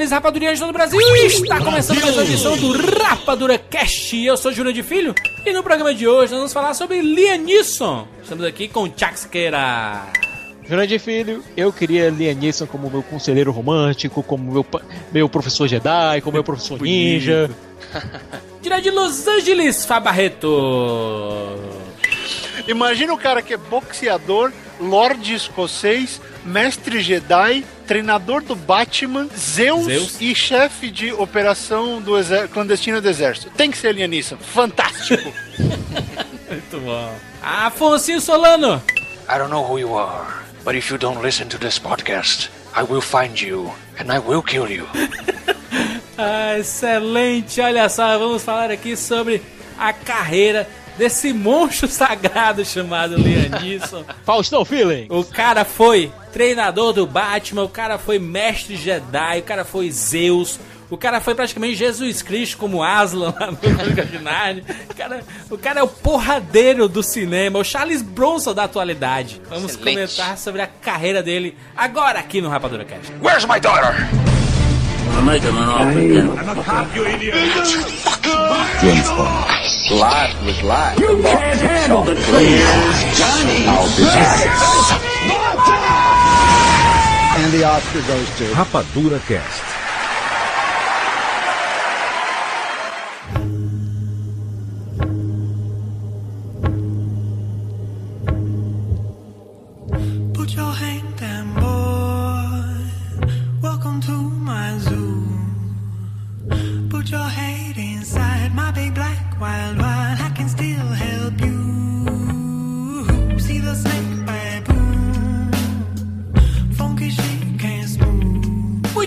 Sejam bem-vindos, seres rapadurianos do Brasil! Está começando mais uma edição do Rapadura Cast. Eu sou Júnior de Filho e no programa de hoje nós vamos falar sobre Liam Neeson. Estamos aqui com o Chaxqueira. Júnior de Filho, eu queria Liam Neeson como meu conselheiro romântico, como meu, meu professor Jedi, como meu professor ninja. Direto de Los Angeles, Fabarreto. Imagina o cara que é boxeador, lorde escocês, mestre Jedi, treinador do Batman, Zeus, Zeus. e chefe de operação do clandestina do exército. Tem que ser Neeson. Fantástico. Muito bom. Afonso Solano. I don't know who you are, but if you don't listen to this podcast, I will find you and I will kill you. Ah, excelente, olha só, vamos falar aqui sobre a carreira desse monstro sagrado chamado Liam Neeson. Faustão Feeling! O cara foi treinador do Batman, o cara foi mestre Jedi, o cara foi Zeus, o cara foi praticamente Jesus Cristo como Aslan lá no Crônica de Narnia. O cara, o cara é o porradeiro do cinema, o Charles Bronson da atualidade. Vamos Excelente. comentar sobre a carreira dele agora aqui no Rapadura Cast. Where's my daughter? And the Oscar goes to. Rapadura Cast.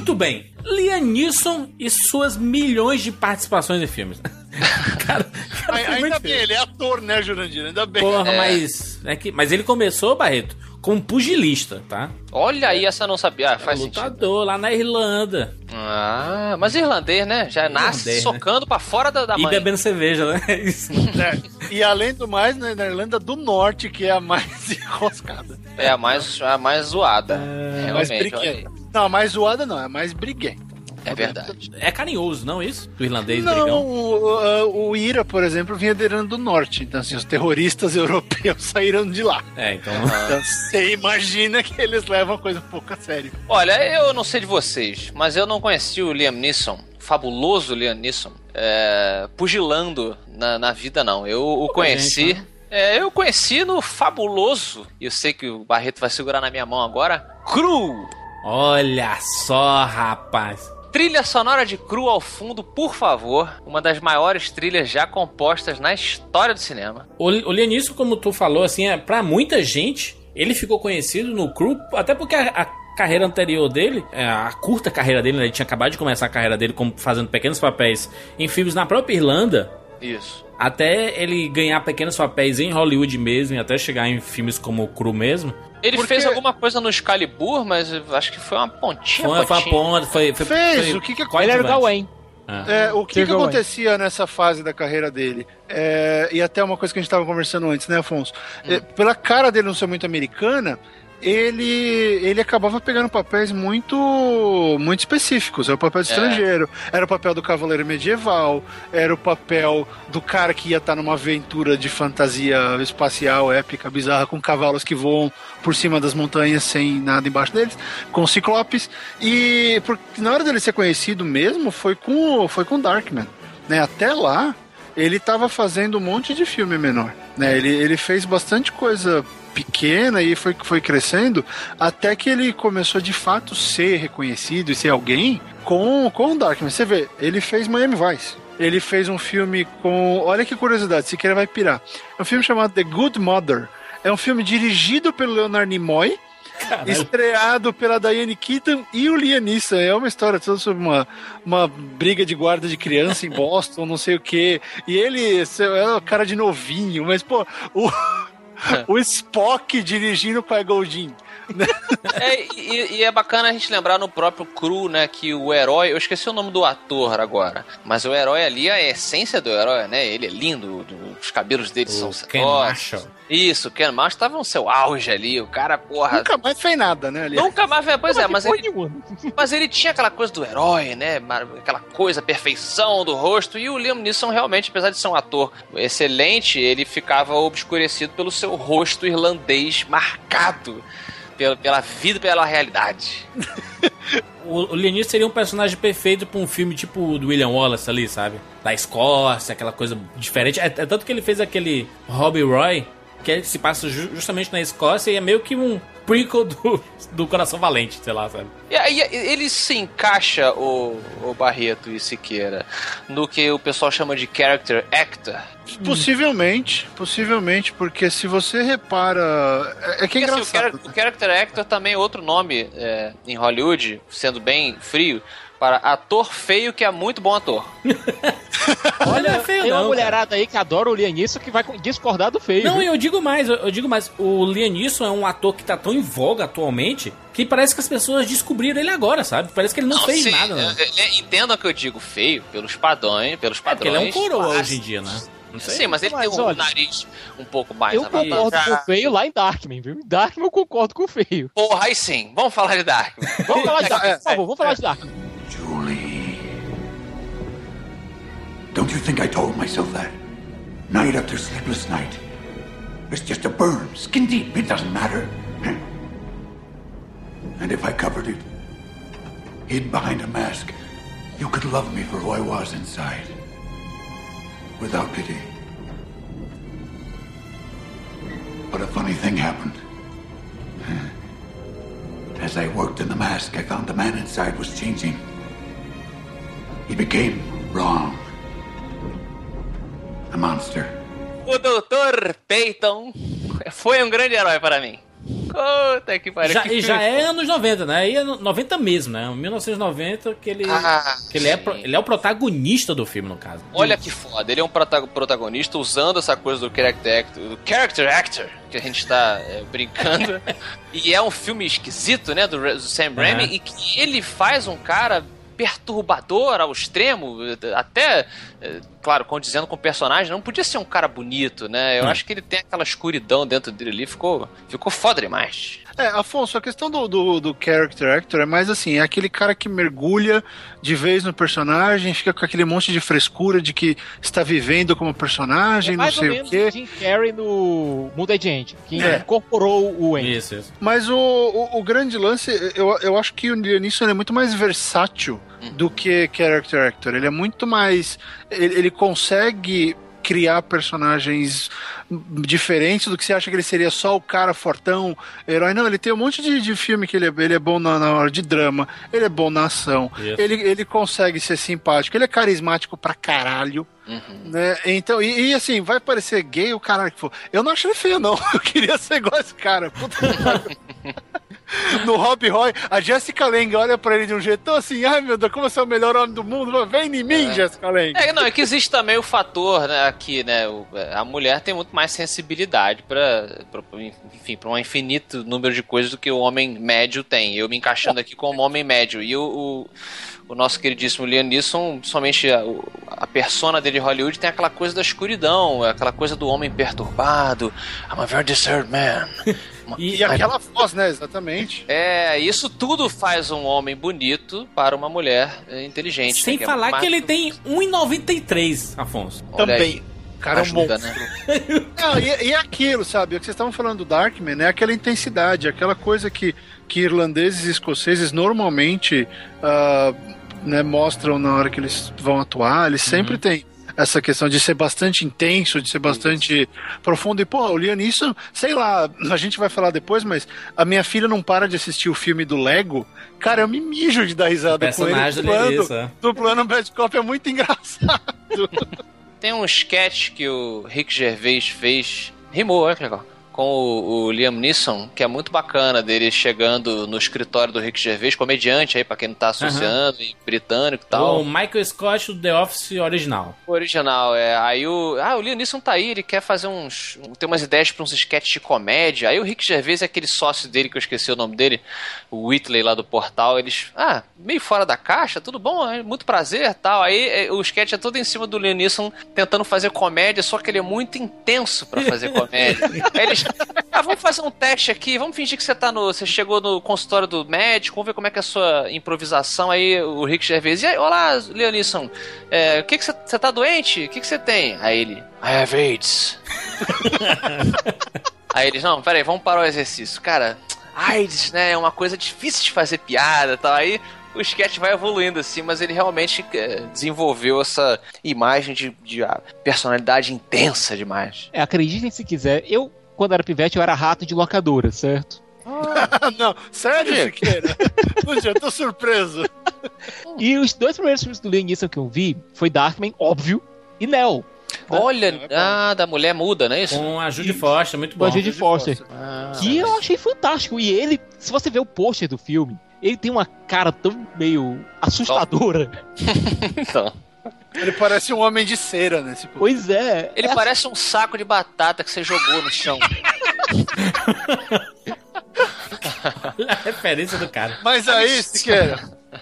Muito bem, Liam Neeson e suas milhões de participações em filmes. cara, cara, Ainda bem, ele é ator, né, Jurandir? Ainda bem. Porra, É. mas, é que, mas ele começou, Barreto, como pugilista, tá? Olha aí, essa não sabia. Ah, faz sentido. Lutador lá na Irlanda. Ah, mas irlandês, né? Já nasce Irlandês, né? socando pra fora da, da e mãe. bebendo cerveja, né? Isso. É. E além do mais, né, na Irlanda do Norte, que é a mais enroscada. É a mais, a mais zoada. mais Realmente, olha aí. briguenta. Não, a mais zoada não, é mais briguenta. É verdade. É carinhoso, não isso? Do irlandês Não, brigão. o, o IRA, por exemplo, vinha da Irlanda do Norte. Então, assim, os terroristas europeus saíram de lá. É, então. Então, você imagina que eles levam a coisa um pouco a sério. Olha, eu não sei de vocês, mas eu não conheci o Liam Neeson, fabuloso Liam Neeson, é, pugilando na, na vida, não. Eu o conheci. gente, né? é, eu conheci no fabuloso, e eu sei que o Barreto vai segurar na minha mão agora. Cru! Olha só, rapaz. Trilha sonora de Cru ao fundo, por favor. Uma das maiores trilhas já compostas na história do cinema. O, o como tu falou, assim, é, pra muita gente, ele ficou conhecido no crew, até porque a, a carreira anterior dele, é, a curta carreira dele, né, ele tinha acabado de começar a carreira dele como fazendo pequenos papéis em filmes na própria Irlanda, Isso. Até ele ganhar pequenos papéis em Hollywood mesmo, e até chegar em filmes como o Crew mesmo. Ele Porque- fez alguma coisa no Excalibur, mas eu acho que foi uma pontinha. Foi, pontinha. ponta, foi... foi Fez, foi o que que quase Ele era o. Gawain. Ah. É, o que, que acontecia nessa fase da carreira dele? É, e até uma coisa que a gente estava conversando antes, né, Afonso? É, pela cara dele não ser muito americana, ele, ele acabava pegando papéis muito muito específicos. Era o papel de É. estrangeiro, era o papel do cavaleiro medieval, era o papel do cara que ia estar numa aventura de fantasia espacial, épica, bizarra, com cavalos que voam por cima das montanhas sem nada embaixo deles, com ciclopes. E porque na hora dele ser conhecido mesmo, foi com, o- foi com Darkman. Né? Até lá, ele estava fazendo um monte de filme menor. Né? Ele, ele fez bastante coisa pequena e foi, foi crescendo até que ele começou de fato ser reconhecido e ser alguém com, com o Darkman. Você vê, ele fez Miami Vice. ele fez um filme com. Olha que curiosidade, se querer vai pirar. É um filme chamado The Good Mother. É um filme dirigido pelo Leonard Nimoy, estreado pela Diane Keaton e o Liam Neeson. É uma história toda sobre uma, uma briga de guarda de criança em Boston, não sei o quê. E ele é o cara de novinho, mas, pô, o, o Spock dirigindo com a Goldin. É, e, e é bacana a gente lembrar no próprio Cru, né, que o herói, eu esqueci o nome do ator agora, mas o herói ali, a essência do herói, né, ele é lindo, os cabelos dele são O Ken Nossa. Marshall. Isso, o Ken Marshall tava no seu auge ali, o cara, porra... Nunca mais fez nada, né? aliás. Nunca mais, pois é, mas ele, nenhuma. mas ele tinha aquela coisa do herói, né? Aquela coisa, perfeição do rosto. E o Liam Neeson realmente, apesar de ser um ator excelente, ele ficava obscurecido pelo seu rosto irlandês marcado pela, pela vida pela realidade. O, Leonis seria um personagem perfeito pra um filme tipo do William Wallace ali, sabe? Da Escócia, aquela coisa diferente. É, é tanto que ele fez aquele Robbie Roy, que ele se passa ju- justamente na Escócia e é meio que um prequel do, do Coração Valente, sei lá, sabe? E aí ele se encaixa, o, o Barreto e Siqueira, no que o pessoal chama de character actor. Possivelmente, possivelmente, porque se você repara. É, é que é Porque, assim, o, engraçado. char- o character actor também é outro nome é, em Hollywood, sendo bem frio, para ator feio que é muito bom ator. Olha, é feio Tem uma não, cara. mulherada aí que adora o Liam Neeson que vai discordar do feio. Não, viu? eu digo mais, eu, digo mais. O Liam Neeson é um ator que tá tão em voga atualmente que parece que as pessoas descobriram ele agora, sabe? Parece que ele não, fez sim, nada, né? é, é, Entendam que eu digo feio pelos padrões, pelos É porque padrões. ele é um coroa clássicos. hoje em dia, né? Não sei. Sim, mas ele Mas tem um olha, nariz um pouco mais Eu concordo com o feio lá em Darkman, viu? Em Darkman eu concordo com o feio. Porra, aí sim. Vamos falar de Dark. Vamos falar de Darkman, É, por favor, vamos falar de Darkman. Don't you think I told myself that? Night after sleepless night. It's just a burn, skin deep, it doesn't matter. And if I covered it, hid behind a mask, you could love me for who I was inside. Without pity. But a funny thing happened. As I worked in the mask, I found the man inside was changing. He became wrong. A monster. O Dr. Peyton foi um grande herói para mim. Puta que pariu. Já, que e já é anos 90, né? E é no- 90 mesmo, né? 1990 que ele, Ah, que ele, é, ele é o protagonista do filme, no caso. Olha que foda, ele é um prota- protagonista usando essa coisa do character actor, do character actor que a gente tá é, brincando. e é um filme esquisito, né, do, do Sam Raimi, Aham. e que ele faz um cara perturbador ao extremo, até, é, claro, condizendo com o personagem, não podia ser um cara bonito, né? Eu Hum. acho que ele tem aquela escuridão dentro dele ali, ficou, ficou foda demais. É, Afonso, a questão do, do, do character actor é mais assim, é aquele cara que mergulha de vez no personagem, fica com aquele monte de frescura de que está vivendo como personagem, É não sei o quê. o Jim Carrey no Mundo é Gente, que É. incorporou o Andy. Isso, isso. Mas o, o, o grande lance, eu, eu acho que o Liam Neeson é muito mais versátil do que character actor. Ele é muito mais. Ele, ele consegue criar personagens diferentes do que você acha que ele seria só o cara fortão, herói. Não, ele tem um monte de, de filme que ele é, ele é bom na, na hora de drama, ele é bom na ação, ele, ele consegue ser simpático, ele é carismático pra caralho. Né? Então, e, e assim, vai parecer gay o caralho que for. Eu não acho ele feio, não. Eu queria ser igual esse cara. Puta. No Rob Roy, a Jessica Lange olha pra ele de um jeito tão assim, ai meu Deus, como você é o melhor homem do mundo, vem em mim, Jessica Lange. É, não, é que existe também o fator, né, aqui, né, o- a mulher tem muito mais sensibilidade pra, pra enfim, pra um infinito número de coisas do que o homem médio tem. Eu me encaixando aqui como homem médio. E o, o, o nosso queridíssimo Liam Neeson, somente a, a persona dele em Hollywood tem aquela coisa da escuridão, aquela coisa do homem perturbado. I'm a very disturbed man. E, E aquela voz, né, exatamente. É, isso tudo faz um homem bonito para uma mulher é, inteligente. sem né, é falar mais- que ele tem 1,93, Afonso. Olha Também. aí, cara é um ajuda, monstro. né? Não, e, e aquilo, sabe? O que vocês estavam falando do Darkman é aquela intensidade, aquela coisa que, que irlandeses e escoceses normalmente ah, né, mostram na hora que eles vão atuar. Eles sempre têm essa questão de ser bastante intenso, de ser bastante profundo. E, pô, o Liam Neeson, sei lá, a gente vai falar depois, mas a minha filha não para de assistir o filme do Lego. Cara, eu me mijo de dar risada com ele. personagem dele é dublando, isso, é. Bad Cop é muito engraçado. Tem um sketch que o Rick Gervais fez. Rimou, que legal. Com o, o Liam Neeson, que é muito bacana, dele chegando no escritório do Rick Gervais, comediante aí, pra quem não tá associando, e britânico e tal. O Michael Scott do The Office original. O original, é. Aí o. Ah, o Liam Neeson tá aí, ele quer fazer uns. tem umas ideias pra uns sketches de comédia. Aí o Rick Gervais é aquele sócio dele, que eu esqueci o nome dele, o Whitley lá do portal. Eles. Ah, meio fora da caixa, tudo bom, é muito prazer tal. Aí é, o sketch é todo em cima do Liam Neeson tentando fazer comédia, só que ele é muito intenso pra fazer comédia. Aí eles. Ah, vamos fazer um teste aqui, vamos fingir que você tá no. Você chegou no consultório do médico, vamos ver como é que é a sua improvisação. Aí o Rick Gervais. E aí, olá, Liam Neeson. É, o que que você. Você tá doente? O que que você tem? Aí ele. I have AIDS. Aí eles, não, peraí, vamos parar o exercício. Cara, AIDS, né, é uma coisa difícil de fazer piada e tal. Aí o sketch vai evoluindo assim, mas ele realmente é, desenvolveu essa imagem de, de ah, personalidade intensa demais. É, acreditem se quiser, eu, quando era pivete, eu era rato de locadora, certo? não, sério. Siqueira? Puxa, eu tô surpreso. E os dois primeiros filmes do Liam Neeson que eu vi foi Darkman, óbvio, e Neo, Olha, ah, da mulher muda, não é isso? Com a Judy Foster, muito com bom. a Judy Foster. Ah, Que eu achei fantástico. E ele, se você ver o pôster do filme, ele tem uma cara tão meio assustadora. então. Ele parece um homem de cera, né? Tipo, Pois é. Ele é parece um saco de batata que você jogou no chão. A referência do cara. Mas aí, Siqueira,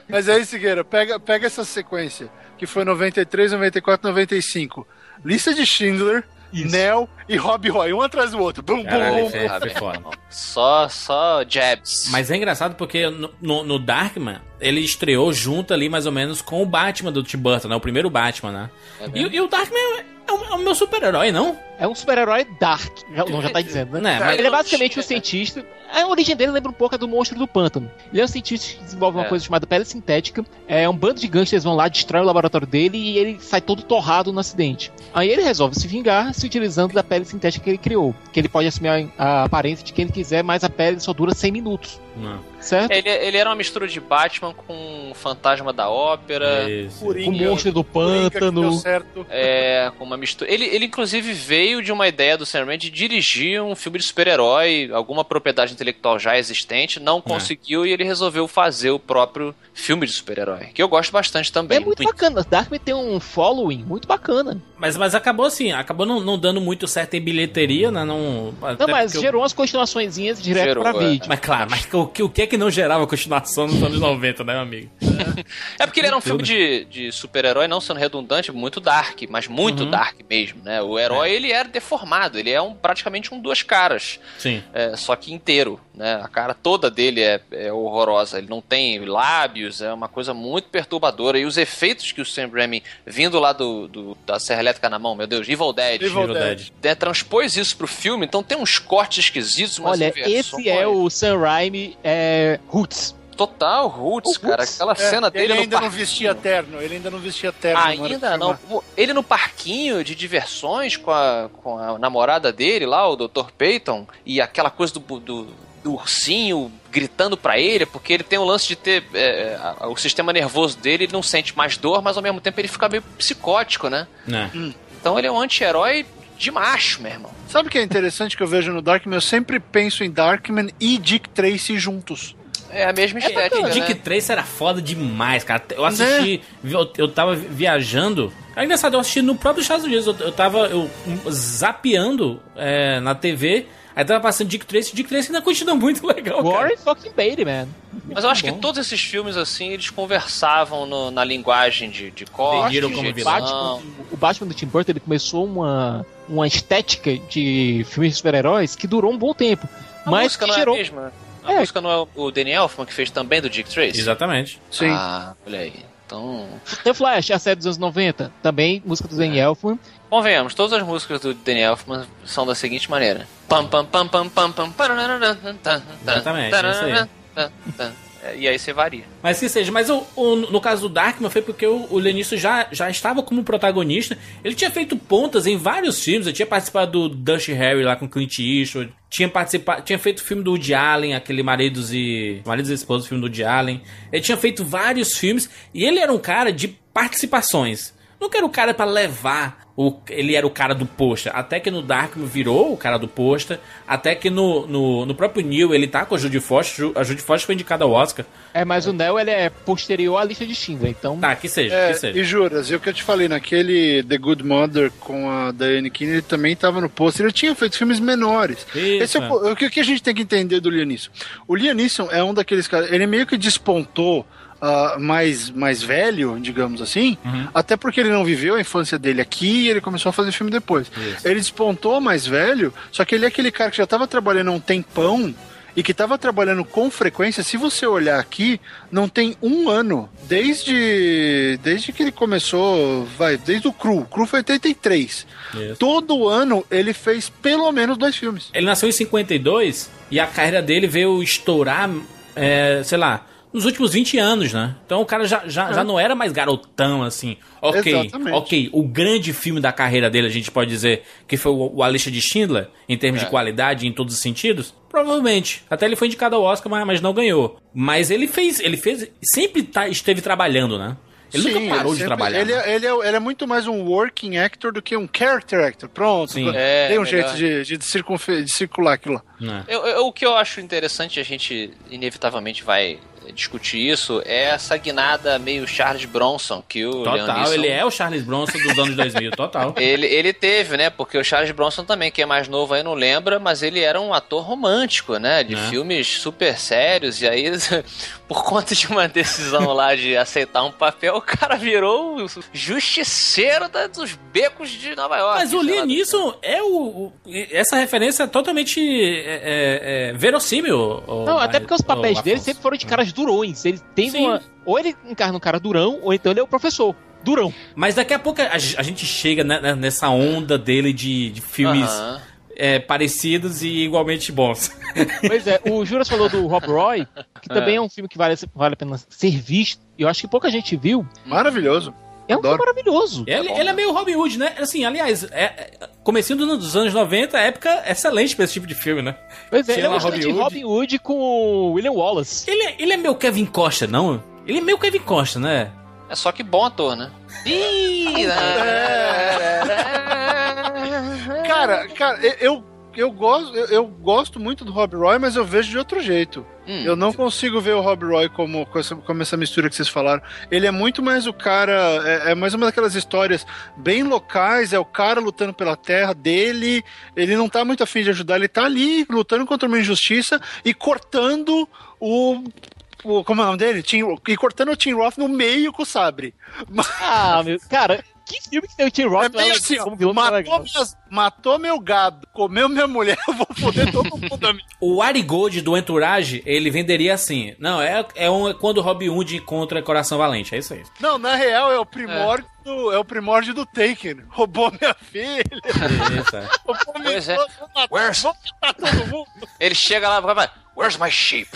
mas aí, Siqueira, pega, pega essa sequência, que foi 93, 94, 95. Lista de Schindler, Nell e Rob Roy, um atrás do outro. Bum, bum, Caralho, bum, bum. foi foda. Só, só jabs. Mas é engraçado porque no, no, no Darkman, ele estreou junto ali mais ou menos com o Batman do Tim Burton, né? O primeiro Batman, né? E, e o Darkman é o, é o meu super-herói, não? É um super-herói dark. Já, não, já tá dizendo, né? Né, Ele é basicamente um cientista. A origem dele lembra um pouco a do monstro do pântano. Ele é um cientista que desenvolve uma É. coisa chamada pele sintética. É um bando de gangsters vão lá, destrói o laboratório dele e ele sai todo torrado no acidente. Aí ele resolve se vingar se utilizando da pele sintética que ele criou. Que ele pode assumir a, a aparência de quem ele quiser, mas a pele só dura 100 minutos. Não. Certo? Ele, ele era uma mistura de Batman com o Fantasma da Ópera. Isso. Com monstro do pântano. certo. É, com uma mistura. Ele, ele, inclusive, veio de uma ideia do Sam Raimi de dirigir um filme de super-herói, alguma propriedade intelectual já existente, não conseguiu e ele resolveu fazer o próprio filme de super-herói. Que eu gosto bastante também. É muito bacana. Darkman tem um following muito bacana. Mas, mas acabou assim, acabou não, não dando muito certo em bilheteria, né? Não, Não, mas gerou umas continuações direto Gerou, pra é. vídeo. Mas claro, mas o que, o que é que não gerava continuação nos anos 90, né, meu amigo? É porque ele era um filme de, de super-herói, não sendo redundante, muito dark, mas muito dark mesmo, né? O herói, ele era deformado, ele é um, praticamente um duas caras, Sim. é, só que inteiro, né? A cara toda dele é, é horrorosa, ele não tem lábios, é uma coisa muito perturbadora. E os efeitos que o Sam Raimi, vindo lá do, do- da Serra Elétrica na mão, meu Deus, Evil Dead, Evil Evil Dead. Dead. né, transpôs isso pro filme, então tem uns cortes esquisitos, umas Olha, esse é o Sam Raimi é, Roots. Total Roots, O cara. Aquela cena É, dele ele no ainda não vestia terno, ele ainda não vestia terno. Ainda não. Ele no parquinho de diversões com a, com a namorada dele lá, o Dr. Peyton, e aquela coisa do, do, do ursinho gritando pra ele, porque ele tem o lance de ter. é, a- o sistema nervoso dele, ele não sente mais dor, mas ao mesmo tempo ele fica meio psicótico, né? Né? Então ele é um anti-herói de macho, meu irmão. Sabe o que é interessante que eu vejo no Darkman? Eu sempre penso em Darkman e Dick Tracy juntos. É a mesma estética, O né? Dick Tracy era foda demais, cara. Eu assisti, eu, eu tava viajando. É engraçado, eu assisti no próprio Estados Unidos. Eu, eu tava eu, um, zapeando é, na TV. Aí tava passando Dick Tracy. Dick Tracy ainda continua muito legal, cara. Warren fucking Beatty, man. Mas eu acho que todos esses filmes, assim, eles conversavam no- na linguagem de, de corte, Vendiram de como vilão. Batman, o Batman do Tim Burton ele começou uma, uma estética de filmes de super-heróis que durou um bom tempo. A mas música que não gerou. é a mesma? A É. música não é o Danny Elfman que fez também do Dick Tracy? Exatamente. Sim. Ah, olha aí. Então, Tem Flash, a série dos anos 90, também música do Danny Elfman. convenhamos, todas as músicas do Danny Elfman são da seguinte maneira. Pam pam pam pam pam pam Exatamente, é isso aí. É, E aí você varia. Mas que seja, mas o, o- no caso do Darkman foi porque o, o já, já estava como protagonista. Ele tinha feito pontas em vários filmes. Ele tinha participado do Dusty Harry lá com Clint Eastwood. Tinha participado, tinha feito o filme do Woody Allen, aquele Maridos e Maridos e Esposas, o filme do Woody Allen. Ele tinha feito vários filmes e ele era um cara de participações. nunca era o cara pra levar. O, ele era o cara do pôster. Até que no Darkman virou o cara do pôster. Até que no, no, no próprio Neil ele tá com a Judy Foster. A Judy Foster foi indicada ao Oscar. É, mas o Neo ele é posterior à lista de Schindler, então. Tá, que seja, É, que seja. e juras, e o que eu te falei, naquele The Good Mother com a Diane Keane, ele também tava no pôster, ele tinha feito filmes menores. Isso, Esse é o, é. o que a gente tem que entender do Liam Neeson? O Liam Neeson é um daqueles caras, ele meio que despontou ah, mais, mais velho, digamos assim, Uhum. até porque ele não viveu a infância dele aqui e ele começou a fazer filme depois. Ele despontou mais velho, só que ele é aquele cara que já tava trabalhando há um tempão e que estava trabalhando com frequência, se você olhar aqui, não tem um ano, desde desde que ele começou, vai, desde o Cru, o Cru foi 83. Isso. Todo ano ele fez pelo menos dois filmes. Ele nasceu em 52 e a carreira dele veio estourar, é, sei lá, nos últimos 20 anos, né? Então o cara já, já, já não era mais garotão, assim. Ok, Exatamente. ok. O grande filme da carreira dele, a gente pode dizer, que foi o, o A Lista de Schindler, em termos de qualidade em todos os sentidos? Provavelmente. Até ele foi indicado ao Oscar, mas, mas não ganhou. Mas ele fez, ele fez, sempre tá- esteve trabalhando, né? Ele Sim, nunca parou de sempre- trabalhar. Ele, né? é- ele, é, ele é muito mais um working actor do que um character actor. Pronto. Sim. É, Tem um melhor. jeito de, de, circunfe- de circular aquilo lá. Né? Eu- eu- o que eu acho interessante, a gente inevitavelmente vai discutir isso, é essa guinada meio Charles Bronson que o Total, Neeson- ele é o Charles Bronson dos anos 2000, total. Ele, ele teve, né? Porque o Charles Bronson também, quem é mais novo aí não lembra, mas ele era um ator romântico, né? De Né? filmes super sérios. E aí, por conta de uma decisão lá de aceitar um papel, o cara virou o justiceiro da- dos becos de Nova York. Mas o. Liam Neeson é o, o- Essa referência é totalmente é, é, é, verossímil. Não, até porque os papéis dele Afonso. sempre foram de caras durões. Ele tem Sim. uma. Ou ele encarna um cara durão, ou então ele é o professor. Durão. Mas daqui a pouco a, a gente chega né, nessa onda dele de, de filmes. É, parecidos e igualmente bons. Pois é, o Juras falou do Rob Roy, que também É. é um filme que vale, vale a pena ser visto. E eu acho que pouca gente viu. Maravilhoso. É um Adoro. filme maravilhoso. Ele, ele é meio Robin Hood, né? Assim, aliás, é, é, comecinho dos dos anos 90, época excelente pra esse tipo de filme, né? Pois é, ele é uma mistura de Robin Robin Hood com William Wallace. Ele, é- ele é meio Kevin Costa, não? Ele é meio Kevin Costa, né? É só que bom ator, né? Ih, Cara, cara, eu- eu, gosto, eu, eu gosto muito do Rob Roy, mas eu vejo de outro jeito. Hum. Eu não consigo ver o Rob Roy como, com essa, como essa mistura que vocês falaram. Ele é muito mais o cara. É, é mais uma daquelas histórias bem locais. É o cara lutando pela terra dele. Ele não tá muito afim de ajudar. Ele tá ali lutando contra uma injustiça e cortando o. como é o nome dele? Tim, e cortando o Tim Roth no meio com o sabre. Ah, meu. Cara, que filme que tem o Tim Roth É meio assim, ó, é matou, minhas- matou meu gado, comeu minha mulher, eu vou foder todo mundo. O Ari Gold do Entourage, ele venderia assim. Não, é, é um, quando o Robin Hood encontra Coração Valente, é isso aí. Não, na real é o primórdio, do, é o primórdio do Taken. Roubou minha filha, é. roubou minha Pois é. Where's- vou matar todo mundo. Ele chega lá e fala, Where's my sheep?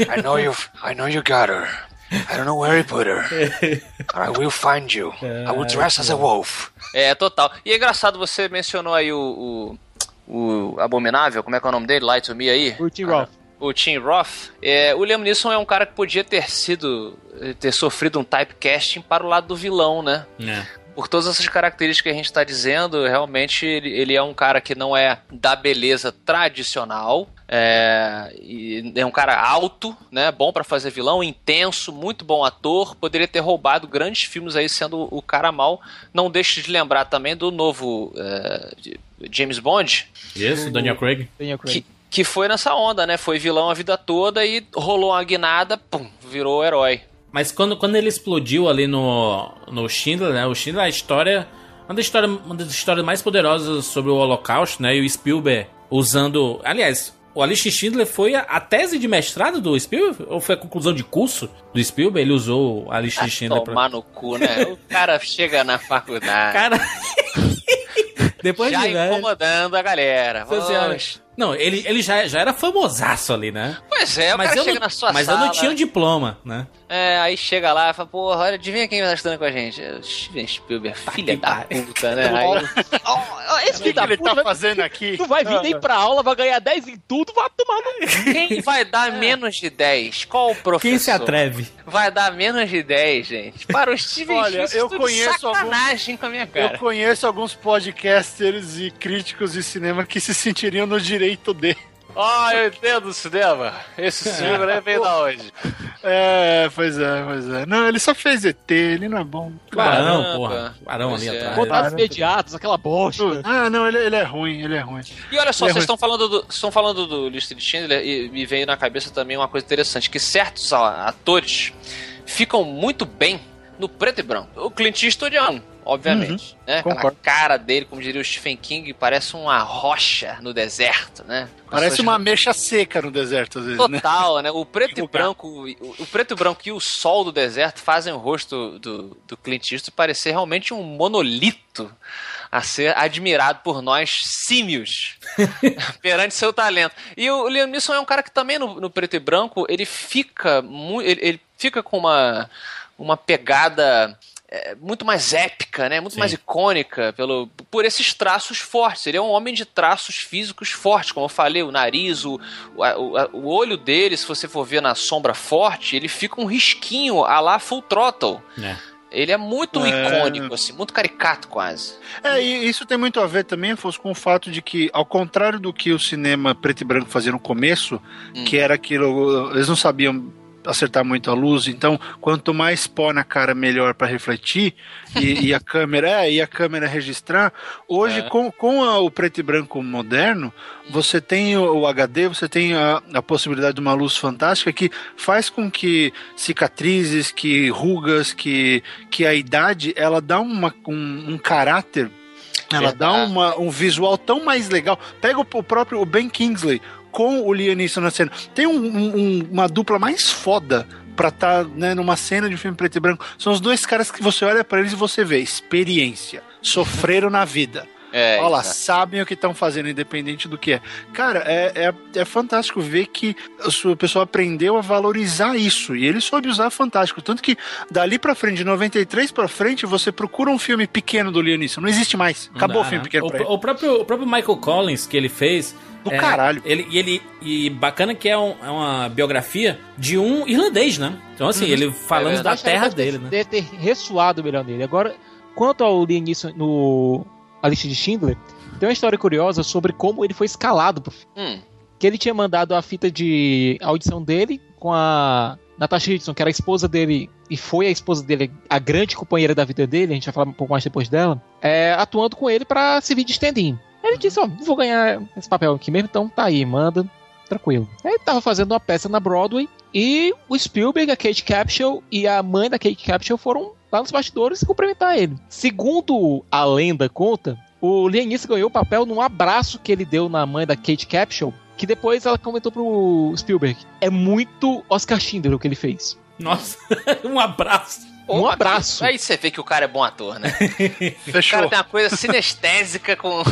I know you. I know you got her. I don't know where he put her. I will find you. I will dress as a wolf. É, total. E é engraçado, você mencionou aí o, o, o Abominável, como é que é o nome dele? Lie to Me aí? O Tim Roth. O Tim Roth. É, o Liam Neeson é um cara que podia ter sido, ter sofrido um typecasting para o lado do vilão, né? É. Por todas essas características que a gente está dizendo, realmente ele, ele é um cara que não é da beleza tradicional. É, e é um cara alto, né? Bom para fazer vilão, intenso, muito bom ator. Poderia ter roubado grandes filmes aí sendo o cara mal. Não deixe de lembrar também do novo é, James Bond, Isso, Daniel Craig. Daniel Craig. que, que foi nessa onda, né? Foi vilão a vida toda e rolou uma guinada, pum, virou herói. Mas quando, quando ele explodiu ali no, no Schindler, né? O Schindler, a história. Uma das, histórias, uma das histórias mais poderosas sobre o Holocausto, né? E o Spielberg usando. Aliás, o Alice Schindler foi a, a tese de mestrado do Spielberg? Ou foi a conclusão de curso do Spielberg? Ele usou o Alice Schindler pra. Tomar no cu, né? O cara chega na faculdade. Cara. Depois já de velho. incomodando a galera. Vamos. Não, ele, ele já, já era famosaço ali, né? Pois é, o mas cara eu chega não, na sua mas sala. eu não tinha um diploma, né? É, aí chega lá e fala, porra, olha, adivinha quem tá estudando com a gente? É o Steven Spielberg, filha que da puta, né? Aí, ó, esse O filho que da ele puta tá vai- fazendo aqui? Tu vai vir nem pra aula, vai ganhar 10 em tudo, vai tomar no. Quem vai dar menos de 10? Qual o professor? Quem se atreve? Vai dar menos de 10, gente. Para o Steven Olha, Spielberg, eu conheço sacanagem com a minha Eu cara. conheço alguns podcasters e críticos de cinema que se sentiriam no direito de. Ah, eu entendo o cinema. Esse Spielberg veio da onde? É, pois é, pois é. Não, ele só fez ET, ele não é bom. Barão, Caramba. porra. Barão ali é. atrás. Contatos imediatos, aquela bosta. Ah, não, ele, ele é ruim, ele é ruim. E olha só, Ele é vocês estão falando do, estão falando do Lista de Schindler e me veio na cabeça também uma coisa interessante, que certos atores ficam muito bem no preto e branco. O Clint Eastwood é um, obviamente, né? Aquela concordo. cara dele, como diria o Stephen King, parece uma rocha no deserto, né? Com Parece suas uma mecha seca no deserto, às vezes, né? Total, né? O preto e branco, o, o preto e branco e o sol do deserto fazem o rosto do, do Clint Eastwood parecer realmente um monolito a ser admirado por nós símios perante seu talento. E o Liam Neeson é um cara que também no, no preto e branco ele fica ele, ele fica com uma uma pegada é, muito mais épica, né? Muito Sim. mais icônica pelo, por esses traços fortes. Ele é um homem de traços físicos fortes, como eu falei, o nariz, o, o, a- o olho dele, se você for ver na sombra forte, ele fica um risquinho a lá full throttle. É. Ele é muito É. icônico, assim, muito caricato quase. É, e isso tem muito a ver também, Afonso, com o fato de que, ao contrário do que o cinema preto e branco fazia no começo, Hum. que era aquilo, eles não sabiam acertar muito a luz, então quanto mais pó na cara melhor para refletir e, e a câmera é, e a câmera registrar. Hoje É. com, com a- o preto e branco moderno, você tem o, o HD, você tem a, a possibilidade de uma luz fantástica que faz com que cicatrizes, que rugas, que, que a idade ela dá uma, um, um caráter ela dá Verdade. uma, um visual tão mais legal. Pega o, o próprio o Ben Kingsley com o Liam Neeson na cena. Tem um- um- um- uma dupla mais foda pra estar né, numa cena de filme preto e branco. São os dois caras que você olha pra eles e você vê experiência. Sofreram na vida. É, Olha lá, sabem o que estão fazendo, independente do que é. Cara, é, é, é fantástico ver que o o pessoal aprendeu a valorizar isso. E ele soube usar fantástico. Tanto que dali pra frente, de 93 pra frente, você procura um filme pequeno do Liam Neeson. Não existe mais. Acabou dá, o filme pequeno o, pra ele. o próprio, o próprio Michael Collins que ele fez. Do caralho. Ele, e ele e bacana que é, um- é uma biografia de um irlandês, né? Então, assim, Uhum. ele falando É da terra dele, né? Deve ter ressoado melhor nele. Agora, quanto ao Liam no A Lista de Schindler, tem uma história curiosa sobre como ele foi escalado pro filme. Hum, Que ele tinha mandado a fita de audição dele com a Natasha Richardson, que era a esposa dele, e foi a esposa dele, a grande companheira da vida dele, a gente vai falar um pouco mais depois dela, é, atuando com ele pra servir de stand-in. Ele disse, ó, vou ganhar esse papel aqui mesmo, então tá aí, manda, tranquilo. Ele tava fazendo uma peça na Broadway, e o Spielberg, a Kate Capshaw e a mãe da Kate Capshaw foram lá nos bastidores cumprimentar ele. Segundo a lenda conta, o Neeson ganhou o papel num abraço que ele deu na mãe da Kate Capshaw, que depois ela comentou pro Spielberg. É muito Oscar Schindler o que ele fez. Nossa, um abraço. Um abraço. Aí você vê que o cara é bom ator, né? O Fechou. cara tem uma coisa sinestésica com,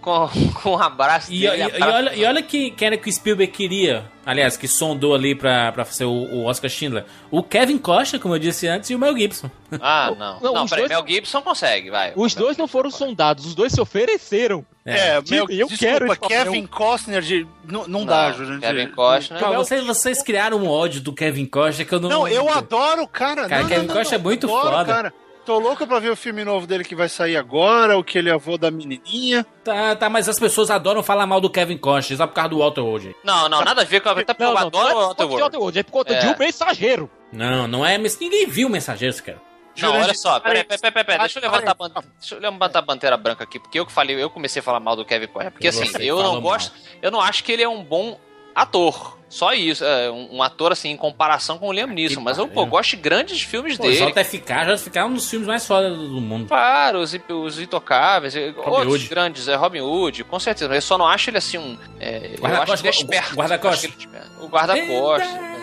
com, com um abraço E, dele. e- e abraço- olha, e olha que, que era que o Spielberg queria, aliás, que sondou ali pra, pra fazer o, o Oscar Schindler. O Kevin Costner, como eu disse antes, e o Mel Gibson. Ah, não. Não, Não, os peraí, dois- Mel Gibson consegue, vai. Os dois não foram sondados, os dois se ofereceram. É, Tipo, meu, eu desculpa, quero. Kevin Costner de. Não, não, Não, dá, gente. Kevin Costner. Mas vocês, vocês criaram um ódio do Kevin Costner que eu não... Não, eu adoro o cara. Cara, não, Kevin não, não, Costner é não, muito adoro, foda. Cara. Tô louco pra ver o filme novo dele que vai sair agora, o que ele é avô da menininha. Tá, tá, mas as pessoas adoram falar mal do Kevin Costner, só por causa do Walter Hoje. Não, não, nada a ver com a. Até porque Não, eu não, adoro não o é por Walter conta de World. Walter é por conta de É. um mensageiro. Não, não é, mas ninguém viu o Mensageiros, cara. Não, olha só, peraí, peraí, peraí, peraí, deixa eu levantar a ban- deixa eu levantar a bandeira branca aqui, porque eu que falei, eu comecei a falar mal do Kevin Costner, porque assim, eu não gosto, eu não acho que ele é um bom ator. Só isso, é, um, um ator assim, em comparação com o Liam Neeson, mas eu pô, gosto de grandes filmes Pô, dele. JFK já ficaram um dos filmes mais fodas do mundo. Claro, os, os Intocáveis, e outros Hood. grandes, é Robin Hood, com certeza. Eu só não acho ele assim um. É, eu Guarda-costas, acho ele é esperto. guarda-costas. Eu é. O guarda-costas. é.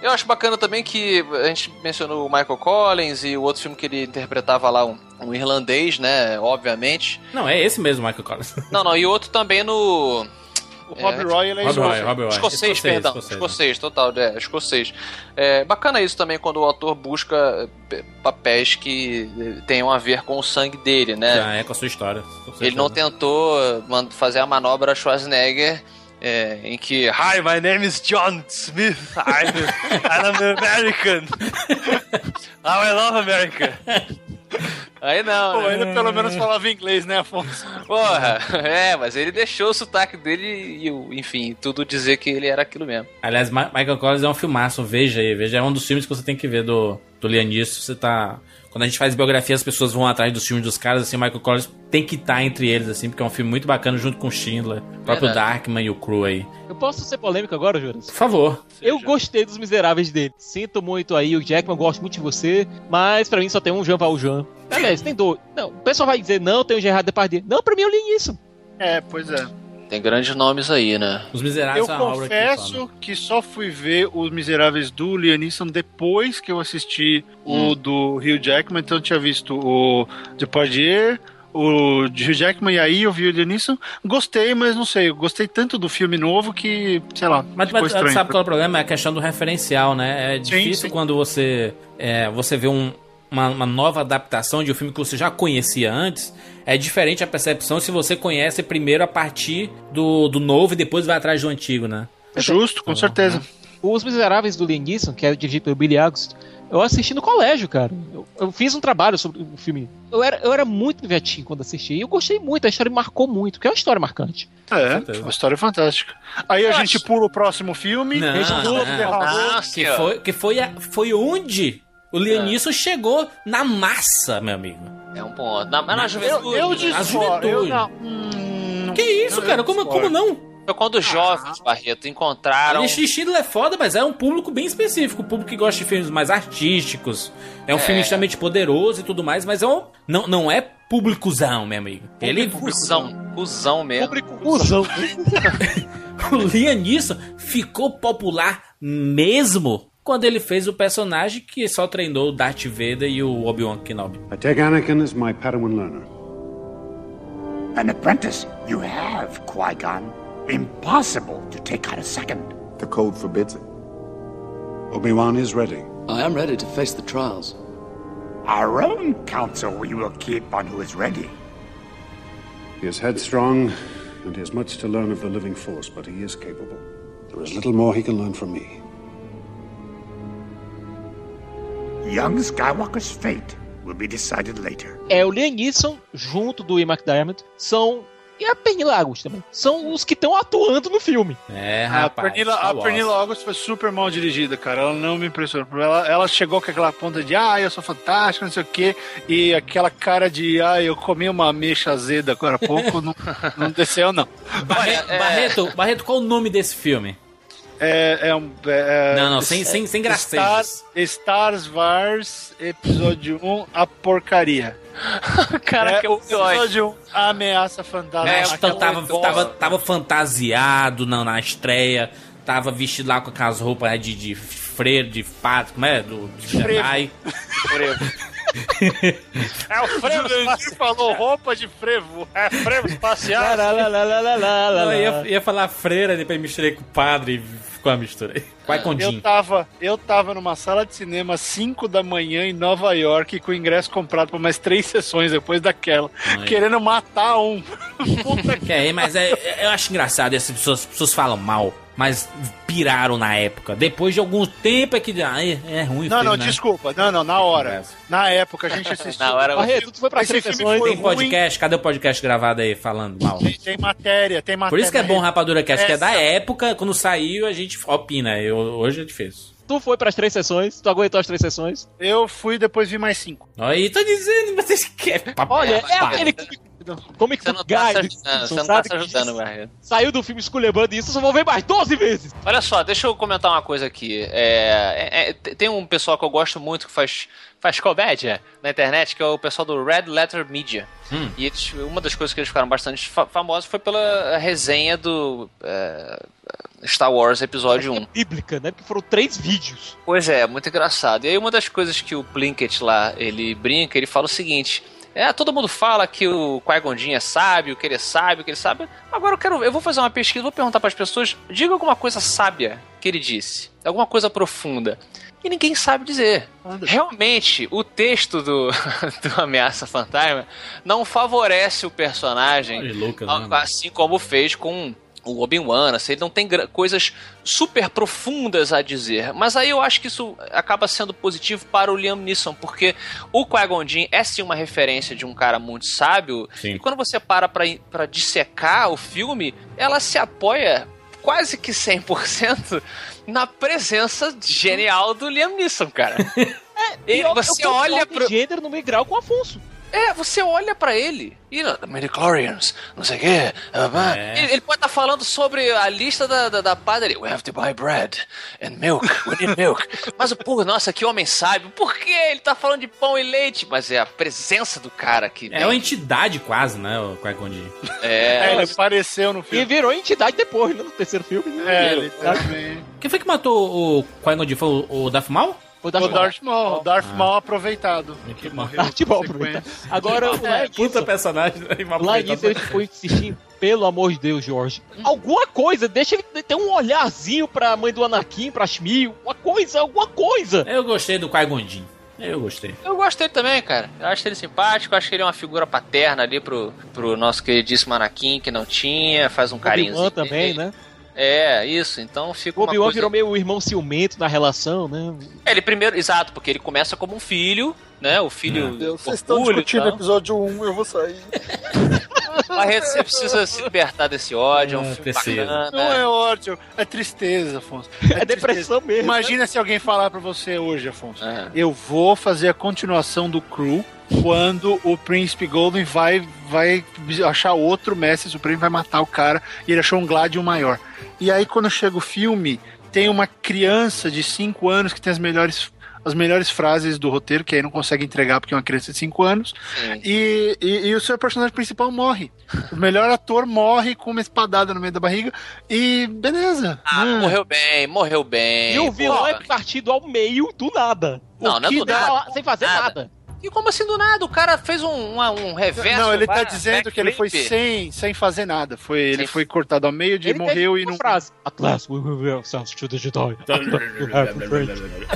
Eu acho bacana também que a gente mencionou o Michael Collins e o outro filme que ele interpretava lá, um, um irlandês, né? Obviamente. Não, é esse mesmo, Michael Collins. Não, não, e outro também no. O Rob Roy, ele é Rob Roy, escocês. Rob Roy. Escocês, perdão. Escocês. total, é, escocês. É, bacana isso também quando o autor busca eh, papéis que eh, tenham a ver com o sangue dele, né? Já é com a sua história. Ele não tentou fazer a manobra Schwarzenegger. é, em que Hi, my name is John Smith. I'm, I'm American. Oh, I love America. Aí não, Pô, né? ele pelo menos falava inglês, né, Afonso? Porra, é, mas ele deixou o sotaque dele e, o- enfim, tudo dizer que ele era aquilo mesmo. Aliás, Michael Collins é um filmaço, veja aí, veja. É um dos filmes que você tem que ver do, do Liam Neeson. Você tá. Quando a gente faz biografia, as pessoas vão atrás dos filmes dos caras, assim, o Michael Collins tem que estar entre eles, assim, porque é um filme muito bacana junto com o Schindler, o próprio Verdade. Darkman e o Crew aí. Eu posso ser polêmico agora, Juras? Por favor. Eu gostei dos miseráveis dele. Sinto muito aí, o Jackman, gosto muito de você, mas pra mim só tem um Jean Valjean. Aliás, tem dois. Não, o pessoal vai dizer, não, tem o Gerard Depardieu. Não, pra mim eu li isso. É, pois é. Tem grandes nomes aí, né? Os Miseráveis Eu é uma obra que confesso fala. que só fui ver Os Miseráveis do Liam Neeson depois que eu assisti o do Hugh Jackman. Então eu tinha visto o Depardieu, o de Hugh Jackman, e aí eu vi o Liam Neeson. Gostei, mas não sei, eu gostei tanto do filme novo que, sei lá, Mas, ficou mas estranho. sabe qual é o problema? É a questão do referencial, né? É difícil sim. quando você, é, você vê um- uma, uma nova adaptação de um filme que você já conhecia antes. É diferente a percepção se você conhece primeiro a partir do, do novo e depois vai atrás do antigo, né? Justo, com certeza. Os Miseráveis do Liam Neeson, que é dirigido pelo Billy August, eu assisti no colégio, cara. Eu, eu fiz um trabalho sobre o filme. Eu era, eu era muito pivetinho quando assisti. E eu gostei muito, a história me marcou muito, porque é uma história marcante. É, uma história fantástica. Aí a gente pula o próximo filme. Não, Esse não. novo derramou. Que foi, que foi, a- foi onde o Liam Neeson chegou na massa, meu amigo. É um ponto. Na, mas na Eu- juventude. Eu né? discordo. Eu não. Hum, Que isso, cara? Como, como não? Foi quando os jovens, Barreto, encontraram. Ele Schindler é foda, mas é um público bem específico. O público que gosta de filmes mais artísticos. É um filme extremamente poderoso e tudo mais, mas é um, não, não é públicozão, meu amigo. Ele, Cusão, cuzão mesmo. Público usão. o Liam Neeson ficou popular mesmo quando ele fez o personagem que só treinou o Darth Vader e o Obi-Wan Kenobi. I take Anakin as my Padawan learner. An apprentice? You have, Qui Gon. Impossible to take out a second. The code forbids it. Obi-Wan is ready. I am ready to face the trials. Our own counsel we will keep on who is ready. He is headstrong, and he has much to learn of the living force, but he is capable. There is little more he can learn from me. Young Skywalker's fate will be decided later. É, o Liam Neeson, junto do Ian McDiarmid, são. E a Pernilla August também. São os que estão atuando no filme. É, A rapaz. Pernilla, Star a Wars. Pernilla August foi super mal dirigida, cara. Ela não me impressionou. Ela, ela chegou com aquela ponta de, ah, eu sou fantástica, não sei o quê. E aquela cara de, ah, eu comi uma ameixa azeda agora há pouco. não, não desceu, não. Barre- é- Barreto, Barreto, qual o nome desse filme? É, é um. é- Não, não, sem, sem, sem Star, gracejos. Stars Wars, episódio 1, A Porcaria. Cara, é, que o episódio. episódio 1, A Ameaça Fantasma. É, então tava, bosta. tava, tava fantasiado na, na estreia, tava vestido lá com aquelas roupas né, de, de freiro, de pato, como é? Do, de Jedi. É o frevo espacial. falou roupa de frevo. É frevo espacial. Lá, lá, lá, lá, lá, lá, lá, Não, lá. eu ia, ia falar freira, depois misturei com o padre e ficou a mistura. Vai com Eu tava, eu tava numa sala de cinema às 5 da manhã em Nova York com o ingresso comprado pra mais três sessões depois daquela. Ai. Querendo matar um. Puta que é, mas é, eu acho engraçado, essas pessoas, as pessoas falam mal, mas piraram na época. Depois de algum tempo é que ah, é, é ruim. Não, filme, não, né? desculpa. Não, não, na hora. Na época a gente assistiu. Na hora- Barreto, tu foi pra Esse filme sessões. foi Tem podcast? Cadê o podcast gravado aí falando mal? Tem, tem matéria, tem matéria. Por isso que é bom Rapadura Cast, que é da época, quando saiu a gente opina. Eu, hoje é difícil. Tu foi pras três sessões, tu aguentou as três sessões. Eu fui depois vi mais cinco. Aí tô dizendo, vocês querem. Olha, é Pá. Comic Você Book não tá você não tá se que ajudando, Barreto. Saiu do filme esculhambando isso, eu só vou ver mais 12 vezes. Olha só, deixa eu comentar uma coisa aqui. É, é, é, tem um pessoal que eu gosto muito que faz, faz comédia na internet, que é o pessoal do Red Letter Media. Hum. E eles, uma das coisas que eles ficaram bastante fa famosos foi pela resenha do é, Star Wars Episódio 1. Bíblica, né? Porque foram três vídeos. Pois é, muito engraçado. E aí uma das coisas que o Plinkett lá, ele brinca, ele fala o seguinte... É, todo mundo fala que o Qui-Gon Jinn é sábio, que ele é sábio, que ele sabe. Agora eu quero, eu vou fazer uma pesquisa, vou perguntar para as pessoas, diga alguma coisa sábia que ele disse, alguma coisa profunda. E ninguém sabe dizer. Realmente, o texto do, do Ameaça Fantasma não favorece o personagem, Olha, Lucas, a- né? assim como fez com o Obi-Wan, assim, ele não tem coisas super profundas a dizer. Mas aí eu acho que isso acaba sendo positivo para o Liam Neeson, porque o Qui-Gon Jinn é sim uma referência de um cara muito sábio, Sim. e quando você para pra, pra dissecar o filme, ela se apoia quase que 100% na presença genial do Liam Neeson, cara. E eu- você eu olha pro... gênero no meio grau com o Afonso. É, você olha pra ele e midichlorians, não sei o quê. É. ele, ele pode estar falando sobre a lista da, da, da padaria. We have to buy bread and milk. We need milk. Mas o pô, nossa, que homem sábio. Por que ele tá falando de pão e leite? Mas é a presença do cara que. É uma entidade quase, né, o Qui-Gon. É, É, ele apareceu no E filme. virou entidade depois, né? No terceiro filme. né? É, ele também. Quem foi que matou o Qui-Gon? Foi o, o Darth Maul? O Darth O Maul. Darth Maul, o Darth Maul aproveitado. Que morreu Darth Maul, na sequência. aproveita. Agora, o É, puta personagem. né, Lá nisso ele ficou insistindo, pelo amor de Deus, Jorge. Alguma coisa, deixa ele ter um olharzinho pra mãe do Anakin, pra Shmi, uma coisa, alguma coisa. Eu gostei do Qui-Gon Jinn. Eu gostei. eu gosto dele também, cara. Eu acho ele simpático, acho que ele é uma figura paterna ali pro, pro nosso queridíssimo Anakin, que não tinha, faz um carinho. Também, né? É, isso. Então fica O uma Obi-Wan coisa... virou meio o irmão ciumento na relação, né? É, Ele primeiro, exato, porque ele começa como um filho, né? O filho. Deus, vocês estão discutindo episódio 1, eu vou sair. Barreto, você precisa se libertar desse ódio, é um É, filme precisa. bacana. Não é ódio, é tristeza, Afonso. É depressão mesmo. Imagina se alguém falar pra você hoje, Afonso. É. Eu vou fazer a continuação do Crew quando o Príncipe Golden vai, vai achar outro Mestre Supremo, vai matar o cara e ele achou um Gladium maior. E aí, quando chega o filme, tem uma criança de 5 anos que tem as melhores. As melhores frases do roteiro, que aí não consegue entregar porque é uma criança de 5 anos. E, e, e o seu personagem principal morre. O melhor ator morre com uma espadada no meio da barriga. E beleza. Ah, né? morreu bem, morreu bem. E o vilão é partido ao meio do nada. Não, não é do nada. sem fazer Nada. nada. E como assim do nada? O cara fez um, uma- um reverso. Não, ele tá vai- dizendo que ele foi sem, sem fazer nada. Foi, ele Sem- foi cortado ao meio, de Ele morreu e não. frase. At last we will ourselves to the Jedi.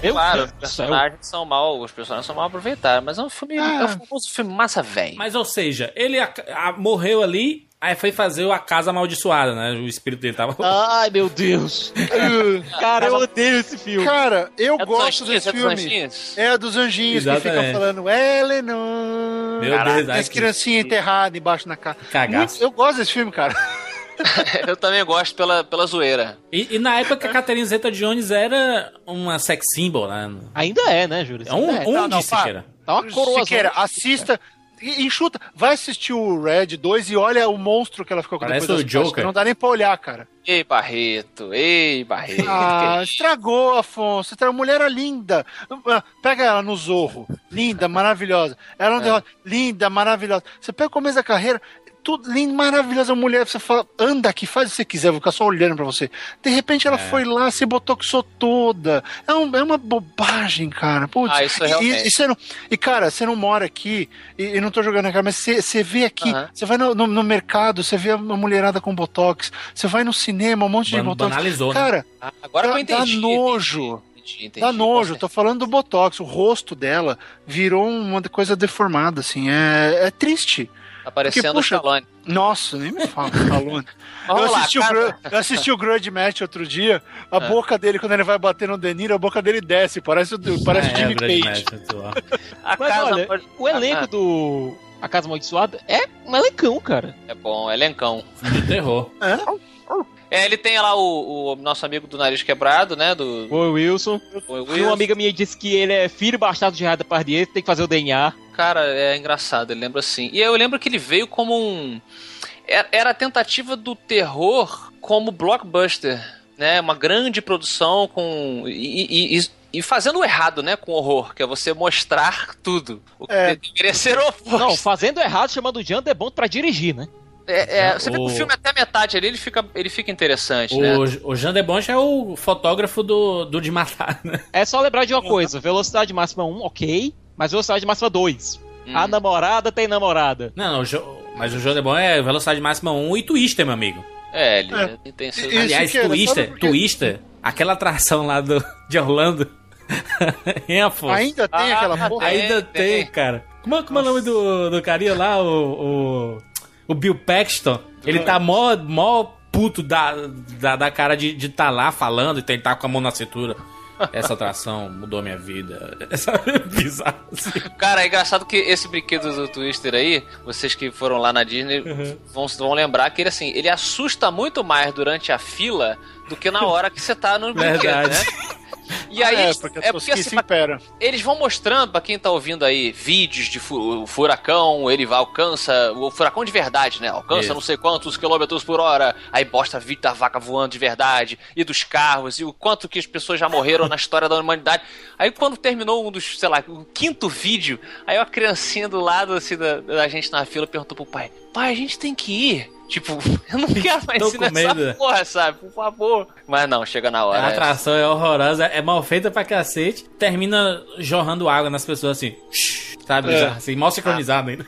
Meu Claro, os personagens são mal, os personagens são mal aproveitados, mas é um filme, Ah. é um famoso filme massa velho. Mas, ou seja, ele a- a- morreu ali, aí foi fazer a casa amaldiçoada, né? O espírito dele tava. Ai, meu Deus. Cara, eu odeio esse filme. Cara, eu É gosto anjinhos, desse é filme. anjinhos? É a dos anjinhos que Exatamente. ficam falando Eleanor. Meu Deus, Tem ai, as que- criancinhas enterradas embaixo na casa. Cagaço. Eu gosto desse filme, cara. Eu também gosto pela, pela zoeira. E, e na época a Catherine Zeta Jones era uma sex symbol, né? Ainda é, né, Júlio? É um, Ainda um Não, não, que era. Tá uma coroa. Siqueira, assista. E- Enxuta, vai assistir o Red 2 e olha o monstro que ela ficou com Parece depois o Joker. Não dá nem pra olhar, cara. Ei, Barreto, ei, Barreto. Ah, estragou, Afonso. A mulher era linda. Ah, Pega ela no Zorro. Linda, maravilhosa. Ela não derrota. Linda, maravilhosa. Você pega o começo da carreira. Tudo linda, maravilhosa mulher. Você fala, anda aqui, faz o que você quiser, vou ficar só olhando pra você. De repente ela foi lá, se botoxou toda. É, um- é uma bobagem, cara. Putz. Ah, isso é E- realmente. e, e, você não, e, cara, você não mora aqui, e, e não tô jogando na cara, mas você, você vê aqui, Aham. você vai no, no- no mercado, você vê uma mulherada com botox, você vai no cinema, um monte de Ban- botox. banalizou, né? Cara, Ah, Agora dá, eu entendi. dá nojo. Entendi, entendi, Dá nojo, tô falando do Botox. O rosto dela virou uma coisa deformada, assim. É, é triste. Tá parecendo o Stallone. Nossa, nem me fala, Stallone. Eu Vamos lá, assisti, o eu assisti o Grudge Match outro dia. A É. boca dele, quando ele vai bater no Deniro, a boca dele desce. Parece, o- parece É, Jimmy o grande Page. Mas casa olha, o elenco Ah, do A Casa Amaldiçoada é um elencão, cara. É bom, é elencão. De terror. É, ele tem lá o, o nosso amigo do nariz quebrado, né? Do, O Wilson. o E Will. uma amiga minha disse que ele é filho bastardo de Gerard Depardieu, tem que fazer o DNA. Cara, é engraçado, ele lembra assim. E eu lembro que ele veio como um. Era era a tentativa do terror como blockbuster, né? Uma grande produção com. E, e- e- e fazendo o errado, né? Com horror, que é você mostrar tudo. O que É. deveria ser o oposto. Não, fazendo errado, chamando o Jean de Bond pra dirigir, né? É, é, você vê que o O- filme até metade ali, ele fica, ele fica interessante, né? O, o Jean Debonche é o fotógrafo do, do De Matar, né? É só lembrar de uma coisa: velocidade máxima 1, ok, mas velocidade máxima 2. A namorada tem namorada. Não, não, o jo- mas o jogo é bom é velocidade máxima 1 e Twister, meu amigo. É, ele tem seus... Aliás, que era, sabe Twister, por quê? Twister, aquela atração lá do, de Orlando. Ainda tem Ah, aquela porra. Ainda tem, tem, tem. cara. Como, é- como é o nome do, do carinha lá? O, o, o Bill Paxton. Ele tá mó, mó puto da, da, da cara de estar de tá lá falando e tentar com a mão na cintura. Essa atração mudou minha vida. Essa é bizarro. assim. Cara, é engraçado que esse brinquedo do Twister aí, vocês que foram lá na Disney Uhum. vão, vão lembrar que ele assim, ele assusta muito mais durante a fila do que na hora que você tá no brinquedo, Verdade. né? E aí, é, porque é porque assim, impera. eles vão mostrando pra quem tá ouvindo aí vídeos de fu- furacão, ele vai alcança o furacão de verdade, né? Alcança Isso. não sei quantos quilômetros por hora. Aí bosta vídeo da vaca voando de verdade e dos carros e o quanto que as pessoas já morreram na história da humanidade. Aí quando terminou um dos, sei lá, o quinto vídeo, aí uma criancinha do lado assim da, da gente na fila perguntou pro pai: "Pai, a gente tem que ir?" Tipo, eu não quero mais Tô ir nessa medo. porra, sabe? Por favor. Mas não, chega na hora. A é. atração é horrorosa, é mal feita pra cacete. Termina jorrando água nas pessoas assim. Sabe? É. assim mal sincronizado ainda.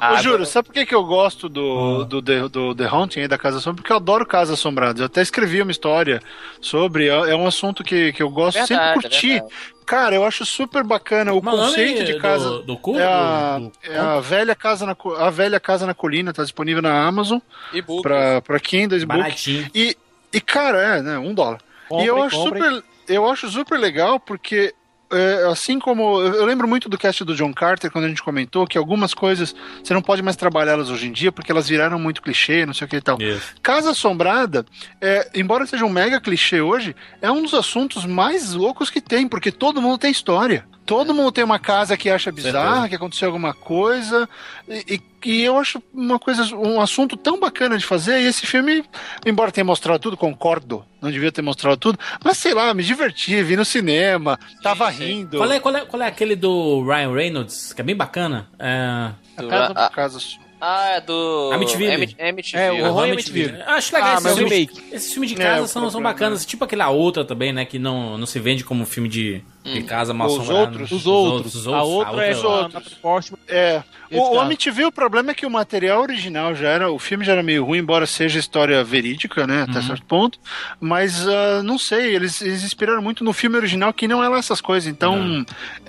Ah, Ô, Juro, sabe por que, que eu gosto do, do, The- do The Haunting aí da Casa Assombrada? Porque eu adoro Casas Assombradas. Eu até escrevi uma história sobre. É é um assunto que, que eu gosto, Verdade, sempre é curti. verdade. Cara, eu acho super bacana o Mas conceito de do- casa. do cu? é a, Do- do é a velha casa na a velha casa na colina, tá disponível na Amazon E-book. pra, pra Kindle, ebook. E, e cara, é, né, um dólar. Comprem, e eu acho, comprem. super, eu acho super legal porque, é, assim como. Eu lembro muito do cast do John Carter, quando a gente comentou que algumas coisas você não pode mais trabalhá-las hoje em dia porque elas viraram muito clichê, não sei o que e tal. Isso. Casa Assombrada, é, embora seja um mega clichê hoje, é um dos assuntos mais loucos que tem, porque todo mundo tem história. Todo mundo tem uma casa que acha bizarra, Certeza. que aconteceu alguma coisa. E, e- e eu acho uma coisa, um assunto tão bacana de fazer. E esse filme, embora tenha mostrado tudo, concordo, não devia ter mostrado tudo. Mas sei lá, me diverti, vi no cinema, tava sim. rindo. Qual é, qual, é, qual é aquele do Ryan Reynolds, que é bem bacana? É... A Do- casa, ah, casa Ah, é do. Amityville. Amit- Amityville. É, o Horror Amityville. Amityville. Acho legal Ah, esses, filmes, esses filmes de É, casa o são, são bacanas. Tipo aquela outra também, né? Que não, não se vende como filme de, de casa mal Os outros. Os outros. Os A outra é outra- na Portman. É. O, o cara. Amityville, o problema é que o material original já era. O filme já era meio ruim, embora seja história verídica, né? Até certo ponto. Mas ah, não sei, eles, eles inspiraram muito no filme original, que não é lá essas coisas. Então,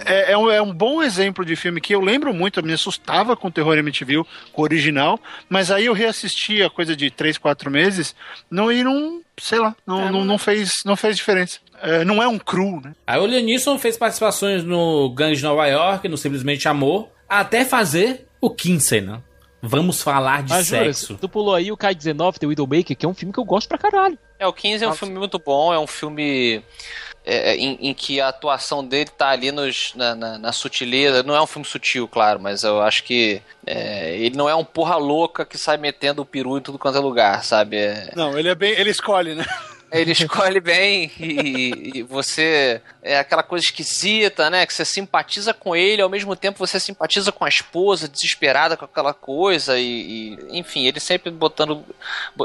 é, é um, é um bom exemplo de filme que eu lembro muito, eu me assustava com o terror Amityville, com o original. Mas aí eu reassisti a coisa de 3, 4 meses, não, e não. Sei lá, não, não, não fez, não fez diferença. É, não é um cru, né? Aí o Leonisson fez participações no Gangue de Nova York, no Simplesmente Amor, até fazer o Kinsey, né? Vamos falar de Mas, Jura, sexo. tu pulou aí o K-19, The Widowmaker, que é um filme que eu gosto pra caralho. É, o 15 é um filme muito bom, é um filme é, em, em que a atuação dele tá ali nos, na, na- na sutileza. Não é um filme sutil, claro, mas eu acho que é, ele não é um porra louca que sai metendo o peru em tudo quanto é lugar, sabe? É, Não, ele é bem. Ele escolhe, né? ele escolhe bem e, e você. É aquela coisa esquisita, né? Que você simpatiza com ele, ao mesmo tempo você simpatiza com a esposa, desesperada com aquela coisa, e, e, enfim, ele sempre botando.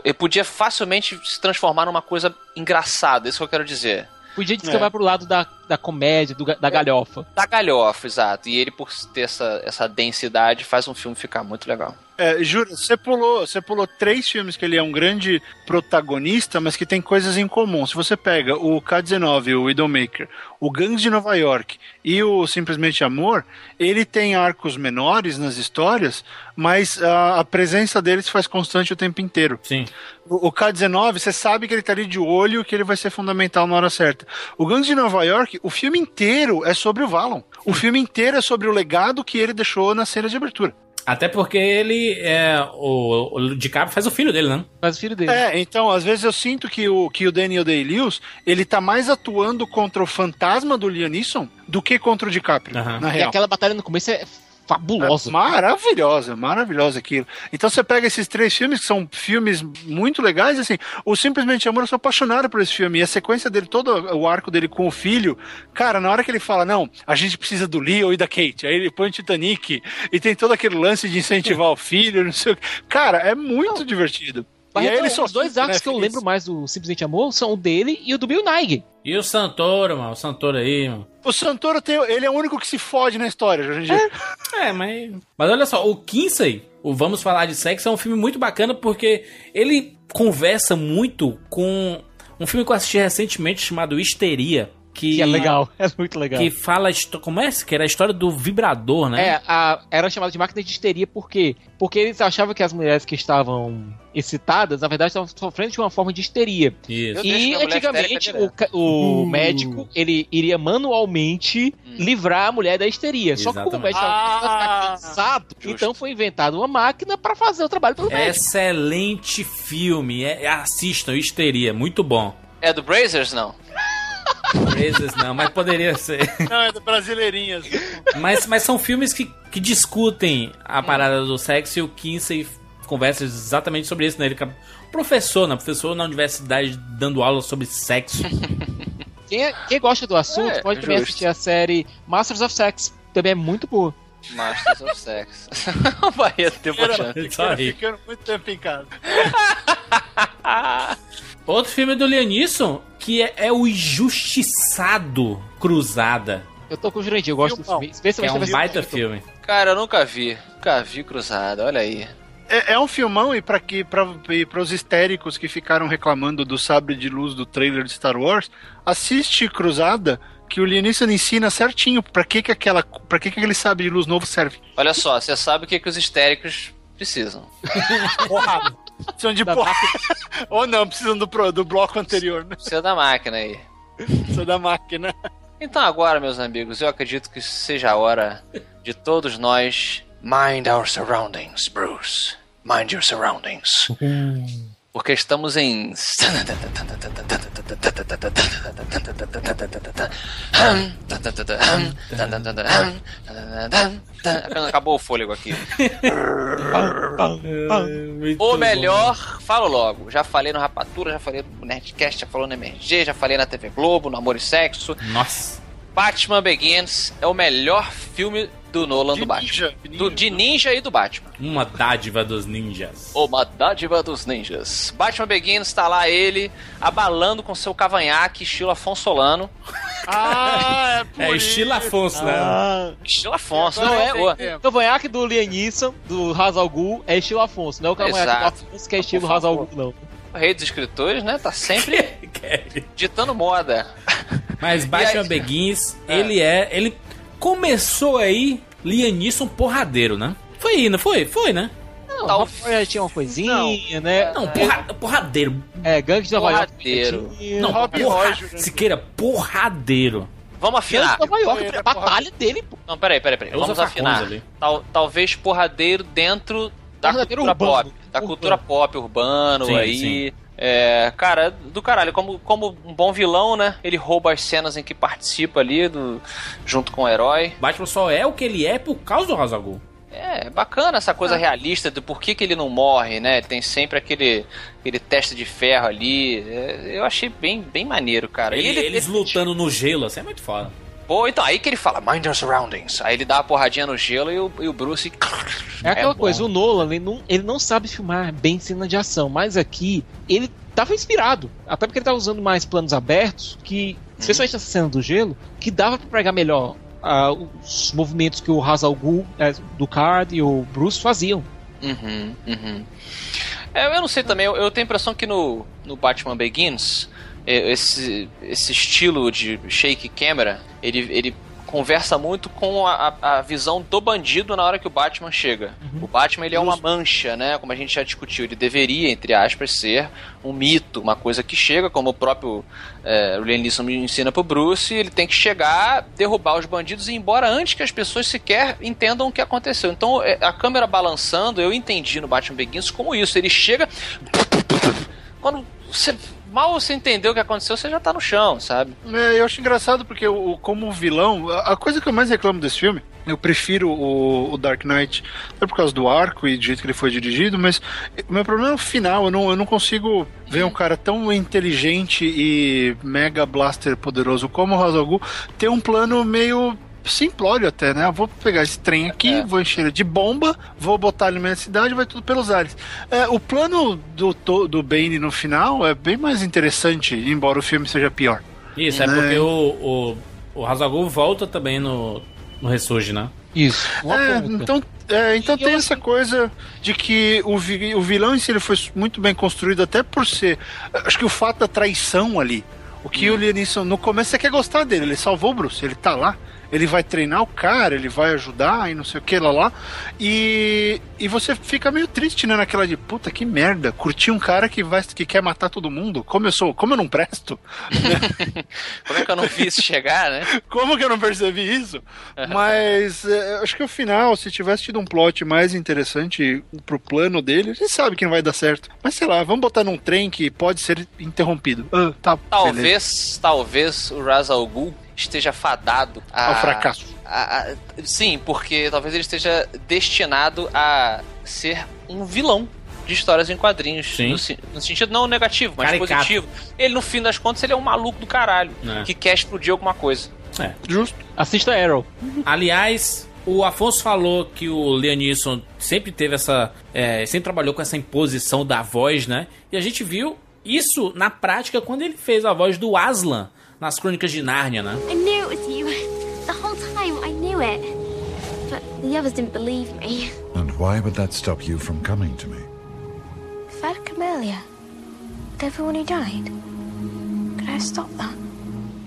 Ele podia facilmente se transformar numa coisa engraçada, isso que eu quero dizer. Podia descambar pro lado da, da comédia, do da galhofa. Da galhofa, exato. E ele, por ter essa, essa densidade, faz um filme ficar muito legal. É, juro, você pulou, você pulou três filmes que ele é um grande protagonista, mas que tem coisas em comum. Se você pega o K-19, o Widowmaker, o Gangs de Nova York e o Simplesmente Amor, ele tem arcos menores nas histórias, mas a, a presença deles faz constante o tempo inteiro. Sim. O, o K-19, você sabe que ele tá ali de olho, que ele vai ser fundamental na hora certa. O Gangs de Nova York, o filme inteiro é sobre o Valon. O filme inteiro é sobre o legado que ele deixou na cena de abertura. Até porque ele é. O, o DiCaprio faz o filho dele, né? Faz o filho dele. É, então, às vezes eu sinto que o, que o Daniel Day-Lewis, ele tá mais atuando contra o fantasma do Liam Neeson do que contra o DiCaprio, Aham. na E real. aquela batalha no começo é fabulosa. É maravilhosa, maravilhosa aquilo. Então você pega esses três filmes, que são filmes muito legais, assim, o Simplesmente Amor, eu sou apaixonado por esse filme, e a sequência dele, todo o arco dele com o filho, cara, na hora que ele fala, não, a gente precisa do Leo e da Kate, aí ele põe o Titanic, e tem todo aquele lance de incentivar o filho, não sei o que. Cara, é muito divertido. Barreto, aí ele os sorrindo, dois arcos né, que eu feliz. lembro mais do Simplesmente Amor são o dele e o do Bill Nighy. E o Santoro, mano. O Santoro aí, mano. O Santoro tem, ele é o único que se fode na história, hoje em dia. É, mas. Mas olha só, o Kinsey, o Vamos Falar de Sexo, é um filme muito bacana porque ele conversa muito com um filme que eu assisti recentemente chamado Histeria. Que, Que é legal, é muito legal. Que fala. Como é? Que era a história do vibrador, né? É, a- era chamado de máquina de histeria por quê? Porque eles achavam que as mulheres que estavam excitadas, na verdade, estavam sofrendo de uma forma de histeria. Isso. E antigamente o, o Uh. médico ele iria manualmente livrar a mulher da histeria. Só que como o Exatamente. médico Ah. estava cansado, então foi inventada uma máquina para fazer o trabalho pelo médico. Excelente filme. É, assistam, Histeria. Muito bom. É do Brazers, não? Vezes não, mas poderia ser. Não, é do Brasileirinhas. Mas, mas são filmes que, que discutem a parada do sexo e o Kinsey conversa exatamente sobre isso, né? Ele é professor, né? Professor na universidade dando aula sobre sexo. Quem, é- quem gosta do assunto É, pode também justo. assistir a série Masters of Sex. Também é muito boa. Masters of Sex. o Barreto debochando. Ficando muito tempo em casa. Outro filme do Lianisson, que é, é o Injustiçado Cruzada. Eu tô com o Jurandir, eu gosto do Filmão. filme. Especialmente é um baita do filme. Cara, eu nunca vi. Nunca vi Cruzada, olha aí. É, é um filmão e para que para os histéricos que ficaram reclamando do sabre de luz do trailer de Star Wars, assiste Cruzada que o Lianisson ensina certinho pra que que aquela para que que aquele sabre de luz novo serve. Olha só, você sabe o que, que os histéricos precisam. Porrada. Precisam de Da porrada. Ou não, precisam do, pro- do bloco anterior, né? Precisa da máquina aí. Precisa da máquina. Então agora, meus amigos, eu acredito que seja a hora de todos nós mind our surroundings, Bruce. Mind your surroundings. Porque estamos em. Acabou o fôlego aqui. O melhor, falo logo. Já falei no Rapatura, já falei no Nerdcast, já falou no MRG, já falei na TV Globo, no Amor e Sexo. Nossa. Batman Begins é o melhor filme do Nolan De do Batman. ninja, de Do, de ninja e do Batman. Uma dádiva dos ninjas. Uma dádiva dos ninjas. Batman Begins tá lá ele abalando com seu cavanhaque, estilo Afonso Solano. Ah, é por É isso. estilo Afonso, né? Ah, Estilo Afonso, não é? O cavanhaque do Lianisson, do Hazal Ghul, é estilo Afonso. Não é o cavanhaque do Exato. Afonso que é estilo Por Hazal favor. Ghul, não. O rei dos escritores, né? Tá sempre ditando moda. Mas Batman aí- Begins, ele é. Ele começou aí, Lianisson porradeiro, né? Foi aí, não foi? Foi, né? Não, Tal- já tinha uma coisinha, né? Não, porra, porradeiro. É, gangue de Nova York. Porradeiro. Não, Rob porra, Roger, né? Siqueira, porradeiro. Vamos afinar. Nova York, a batalha dele, pô. Não, peraí, peraí, peraí. Os Vamos afinar. Tal- talvez porradeiro dentro da Porradeiro cultura urbano. pop. Da Urbano. cultura pop, urbano Sim, aí. sim. É, cara, do caralho, como, como um bom vilão, né? Ele rouba as cenas em que participa ali, do, junto com o herói. Batman só é o que ele é por causa do Hazagul. É, bacana essa coisa realista do porquê que ele não morre, né? Tem sempre aquele, aquele teste de ferro ali. É, eu achei bem, bem maneiro, cara. E Ele- eles lutando no gelo, assim, é muito foda. Pô, então, aí que ele fala, mind your surroundings. Aí ele dá uma porradinha no gelo e o, e o Bruce. É aquela bom. coisa, o Nolan, ele não, ele não sabe filmar bem cena de ação, mas aqui ele tava inspirado. Até porque ele tava usando mais planos abertos, que, especialmente nessa cena do gelo, que dava pra pregar melhor ah, os movimentos que o Hazal Ghul, eh, do Card e o Bruce faziam. Uhum, uhum. É, eu não sei também, eu, eu tenho a impressão que no, no Batman Begins, é, esse, esse estilo de shake camera, ele, ele conversa muito com a, a- visão do bandido na hora que o Batman chega. O Batman ele é uma mancha, né? Como a gente já discutiu, ele deveria, entre aspas, ser um mito, uma coisa que chega, como o próprio é, o Liam Neeson ensina pro Bruce, ele tem que chegar, derrubar os bandidos e ir embora antes que as pessoas sequer entendam o que aconteceu. Então, é, a câmera balançando, eu entendi no Batman Begins como isso. Ele chega. Quando você. Mal você entendeu o que aconteceu, você já tá no chão, sabe? É, eu acho engraçado porque o, como vilão, a, coisa que eu mais reclamo desse filme, eu prefiro o, o Dark Knight, não é por causa do arco e do jeito que ele foi dirigido, mas o meu problema é o final, eu não, eu não consigo ver um cara tão inteligente e mega blaster poderoso como o Hazal Ghul ter um plano meio simplório até, né? Eu vou pegar esse trem aqui, É. vou encher ele de bomba, vou botar ele na minha cidade, vai tudo pelos ares. É, o plano do, do Bane no final é bem mais interessante, embora o filme seja pior. Isso, é Né? porque o, o, o Hazagul volta também no, no Ressurge, né? Isso. É, então, é, então E tem eu, essa coisa de que o, vi- o vilão em si ele foi muito bem construído, até por ser. Acho que o fato da traição ali. O que o Liam no começo você quer gostar dele, ele salvou o Bruce, ele tá lá, ele vai treinar o cara, ele vai ajudar e não sei o que lá lá. E, e você fica meio triste, né? Naquela de puta que merda, curti um cara que, vai, que quer matar todo mundo. Como eu sou, como eu não presto? Como é que eu não vi isso chegar, né? Como que eu não percebi isso? Mas é, acho que o final, se tivesse tido um plot mais interessante pro plano dele, a gente sabe que não vai dar certo. Mas sei lá, vamos botar num trem que pode ser interrompido. Ah, tá, beleza. Talvez, talvez o Ra's al Ghul esteja fadado a, Ao fracasso. a- a- sim, porque talvez ele esteja destinado a ser um vilão de histórias em quadrinhos. Sim. No, no sentido não negativo, mas Caricato. positivo. Ele, no fim das contas, ele é um maluco do caralho É. que quer explodir alguma coisa. É. Justo. Assista Arrow. Aliás, o Afonso falou que o Liam Neeson sempre teve essa. é, sempre trabalhou com essa imposição da voz, né? E a gente viu isso na prática quando ele fez a voz do Aslan nas Crônicas de Nárnia, né? I knew it was you. The whole time, I knew it. But the others didn't believe me. And why would that stop you from coming to me? If I'd come earlier, with everyone who died, could I have stopped that?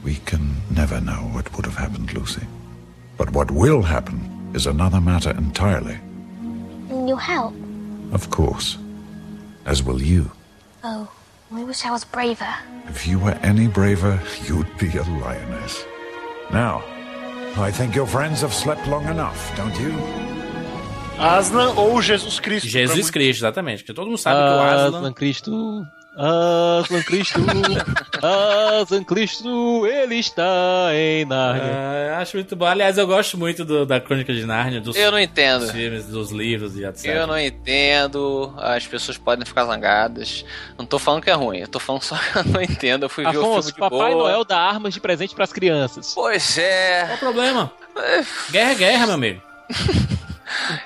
We can never know what would have happened, Lucy. But what will happen is another matter entirely. And you'll help. Of course. As will you. Oh, I wish I was braver. If you were any braver, you'd be a lioness. Now, I think your friends have slept long enough, don't you? Aslan ou Jesus Cristo. Jesus. Cristo, exatamente. Porque todo mundo sabe que o Aslan. Aslan Cristo. Aslan Cristo. Aslan Cristo, ele está em Nárnia. Ah, acho muito bom. Aliás, eu gosto muito do- da Crônica de Nárnia, dos, Eu não entendo. dos filmes, dos livros e etc. Eu não entendo, as pessoas podem ficar zangadas. Não tô falando que é ruim, eu tô falando só que eu não entendo. Eu fui ver o filme Afonso, de Papai boa. Noel dá armas de presente pras crianças. Pois é. Qual o problema? Guerra é guerra, meu amigo.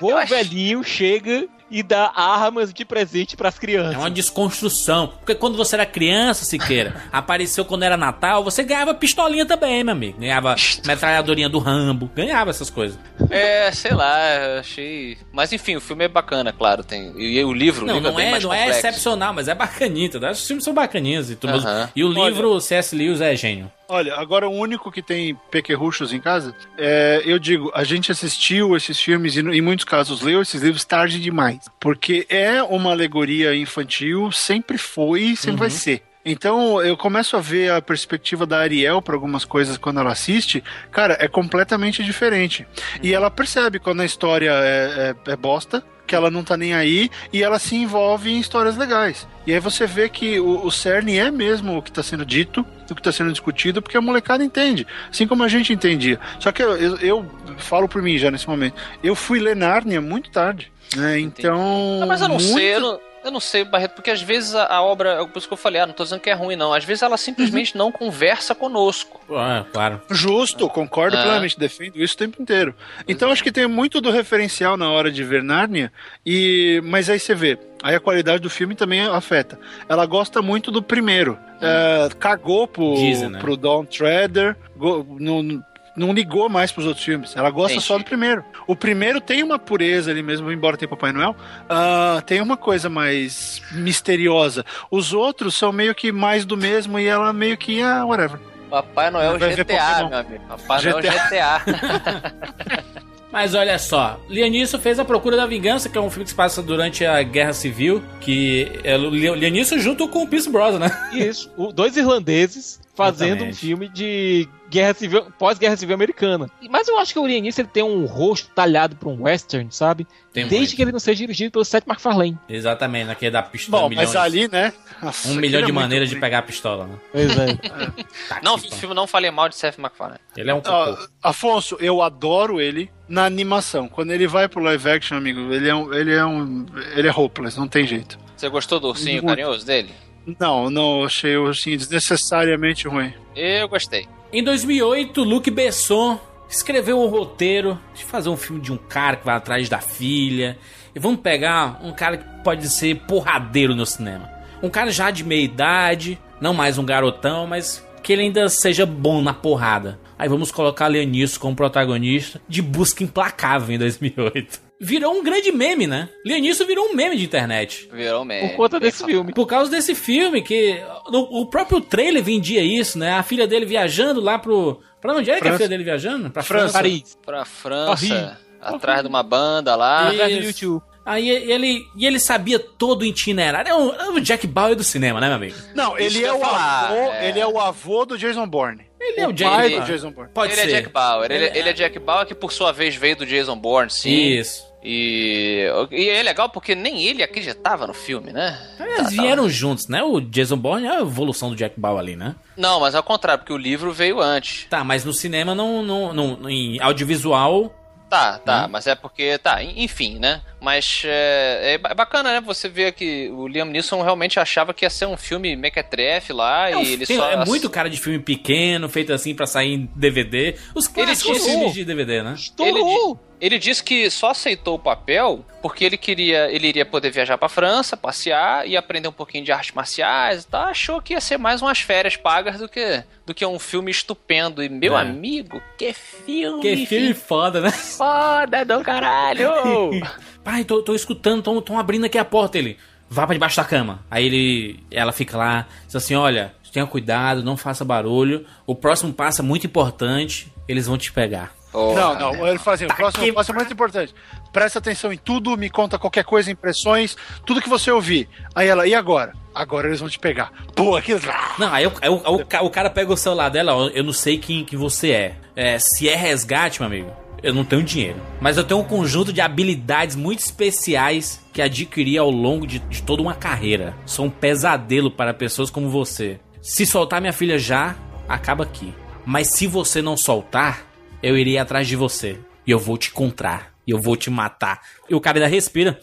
O bom velhinho chega e dá armas de presente pras crianças. É uma desconstrução. Porque quando você era criança, Siqueira, apareceu quando era Natal, você ganhava pistolinha também, meu amigo. Ganhava metralhadorinha do Rambo. Ganhava essas coisas. É, sei lá, eu achei. Mas enfim, o filme é bacana, claro. Tem... E o livro, o Não, livro não é bem é, mais não é complexo. excepcional, mas é bacaninha, entendeu? Os filmes são bacaninhos e tudo. E o livro C.S. Lewis é gênio. Olha, agora o único que tem pequerruchos em casa, é, eu digo, a gente assistiu esses filmes e, em muitos casos, leu esses livros tarde demais. Porque é uma alegoria infantil, sempre foi e sempre vai ser. Então eu começo a ver a perspectiva da Ariel para algumas coisas quando ela assiste, cara, é completamente diferente. E ela percebe quando a história é, é- é bosta, que ela não tá nem aí, e ela se envolve em histórias legais. E aí você vê que o, o cerne é mesmo o que está sendo dito, o que está sendo discutido, porque a molecada entende, assim como a gente entendia. Só que eu, eu, eu falo por mim já nesse momento, eu fui ler Nárnia muito tarde, né? Então. Ah, mas eu não muito- sei, eu não, eu não sei, Barreto, porque às vezes a, a obra, é por isso que eu falei, ah, não tô dizendo que é ruim, não. Às vezes ela simplesmente não conversa conosco. Ah, claro. Justo, concordo Ah. plenamente, defendo isso o tempo inteiro. Então acho que tem muito do referencial na hora de ver Nárnia, e mas aí você vê, aí a qualidade do filme também afeta. Ela gosta muito do primeiro, É, cagou pro, Dizem, né? pro Don Trader, go- não, não ligou mais pros outros filmes. Ela gosta Entendi. só do primeiro. O primeiro tem uma pureza ali mesmo, embora tenha Papai Noel, ah, tem uma coisa mais misteriosa. Os outros são meio que mais do mesmo e ela meio que, ah, whatever. Papai Noel Vai GTA, meu amigo. Papai Noel GTA. Mas olha só, Lianisson fez A Procura da Vingança, que é um filme que se passa durante a Guerra Civil, que é o Lianisson junto com o Pierce Brosnan, né? Isso, o- dois irlandeses fazendo um Exatamente. filme de guerra civil, pós-guerra civil americana. Mas eu acho que o Neeson ele tem um rosto talhado para um western, sabe? Tem Desde muito. que ele não seja dirigido pelo Seth MacFarlane. Exatamente, naquele da pistola. Bom, milhões, mas ali, né? Nossa, um milhão é de muito maneiras de pegar a pistola, né? Pois é. Tá Não, pariu. filme não falei mal de Seth MacFarlane. Ele é um cocô. Afonso, eu adoro ele na animação. Quando ele vai pro live action, amigo, ele é um, ele é um, ele é hopeless, não tem jeito. Você gostou do ursinho Muito. carinhoso dele? Não, não, achei o assim desnecessariamente ruim. Eu gostei. Em 2008, Luc Besson escreveu o roteiro de fazer um filme de um cara que vai atrás da filha. E vamos pegar um cara que pode ser porradeiro no cinema. Um cara já de meia idade, não mais um garotão, mas que ele ainda seja bom na porrada. Aí vamos colocar Leonisson como protagonista de Busca Implacável em 2008. Virou um grande meme, né? Leonisson virou um meme de internet. Virou meme. Por conta desse filme. Por causa desse filme, que no- o próprio trailer vendia isso, né? A filha dele viajando lá pro. Pra onde é que a França. filha dele viajando? Pra França. França. Paris. Pra França, atrás de uma banda lá. Atrás do YouTube. Aí ele, e ele sabia todo o itinerário. É o, é o Jack Bauer do cinema, né, meu amigo? Não, ele é o falar, avô, é. ele é o avô do Jason Bourne. Ele é o o Jack pai Bauer. do Jason Bourne. Pode ele ser. é Jack Bauer. Ele, Ele- ele é Jack Bauer que por sua vez veio do Jason Bourne, sim. Isso. E, e é legal porque nem ele acreditava no filme, né? Eles vieram juntos, né? O Jason Bourne é a evolução do Jack Bauer ali, né? Não, mas ao contrário, porque o livro veio antes. Tá, mas no cinema não. não, não em audiovisual. Tá, tá, Hum. mas é porque. Tá, en- enfim, né? Mas é, é ba- bacana, né? Você ver que o Liam Neeson realmente achava que ia ser um filme mequetrefe lá É, um- e ele tem- só. é muito cara de filme pequeno, feito assim pra sair em DVD. Os clássicos disse- filmes de DVD, né? Ele, di- ele disse que só aceitou o papel porque ele queria, ele iria poder viajar pra França, passear e aprender um pouquinho de artes marciais e tal. Achou que ia ser mais umas férias pagas do que, do que um filme estupendo. E meu É. amigo, que filme! Que filme foda, né? foda do caralho! Pai, tô, tô escutando, tão, tão abrindo aqui a porta. Ele, vá pra debaixo da cama. Aí ele, ela fica lá, diz assim: olha, tenha cuidado, não faça barulho. O próximo passo é muito importante, eles vão te pegar. não, não, ele fala assim, o próximo que passo é muito importante. Presta atenção em tudo, me conta qualquer coisa, impressões, tudo que você ouvir. Aí ela, e agora? Agora eles vão te pegar. Pô, aquilo... Não, aí, o- aí o, o o cara pega o celular dela, ó, eu não sei quem que você é. É, Se é resgate, meu amigo, eu não tenho dinheiro. Mas eu tenho um conjunto de habilidades muito especiais que adquiri ao longo de, de toda uma carreira. Sou um pesadelo para pessoas como você. Se soltar minha filha já, acaba aqui. Mas se você não soltar, eu irei atrás de você. E eu vou te encontrar. E eu vou te matar. E o cara ainda respira.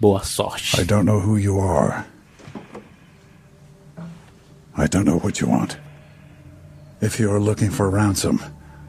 Boa sorte. I don't know who you are. I don't know what you want. If you are looking for ransom,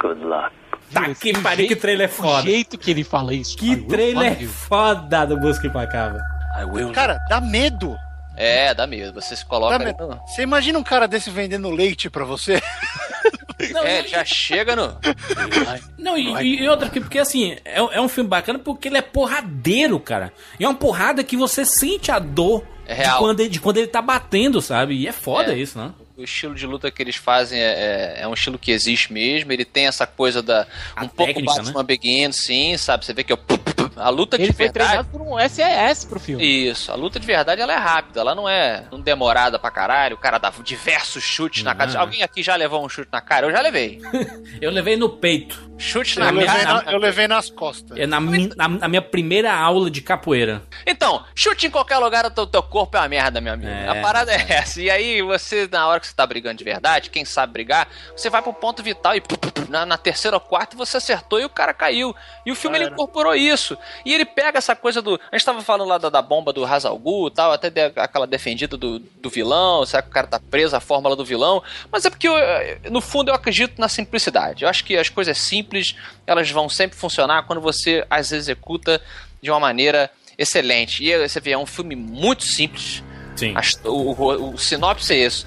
Good luck. Tá que pariu, que trailer foda. O jeito que ele fala isso. Que trailer you. foda do Busca Implacável. Cara, dá medo. É, dá medo. Você se coloca ali. Você imagina um cara desse vendendo leite pra você? É, já chega no. Não, e, e outra, que- porque assim, é, é um filme bacana porque ele é porradeiro, cara. E é uma porrada que você sente a dor É de, quando ele, de quando ele tá batendo, sabe? E é foda É. isso, né? O estilo de luta que eles fazem é, é- é um estilo que existe mesmo. Ele tem essa coisa da. A um pouco técnica, Batman Begins, sim, sabe? Você vê que é o. A luta Ele de foi verdade. treinado por um SES pro filme. Isso, a luta de verdade ela é rápida, ela não é não demorada pra caralho, o cara dá diversos chutes na cara. Alguém aqui já levou um chute na cara? Eu já levei. Eu levei no peito. Chute Eu na levei, cara. na- eu levei nas costas. É na, mi- na, na minha primeira aula de capoeira. Então, chute em qualquer lugar, o teu, teu corpo é uma merda, meu amigo. É. A parada é essa. E aí, você, na hora que você tá brigando de verdade, quem sabe brigar, você vai pro ponto vital e na, na terceira ou quarta você acertou e o cara caiu. E o filme ele incorporou isso. E ele pega essa coisa do. A gente tava falando lá da, da bomba do Hazalgu e tal, até de- aquela defendida do, do vilão, será que o cara tá preso à fórmula do vilão? Mas é porque, eu, no fundo, eu acredito na simplicidade. Eu acho que as coisas simples, elas vão sempre funcionar quando você as executa de uma maneira excelente. E você vê, é um filme muito simples. Sim. O, o, o sinopse é isso.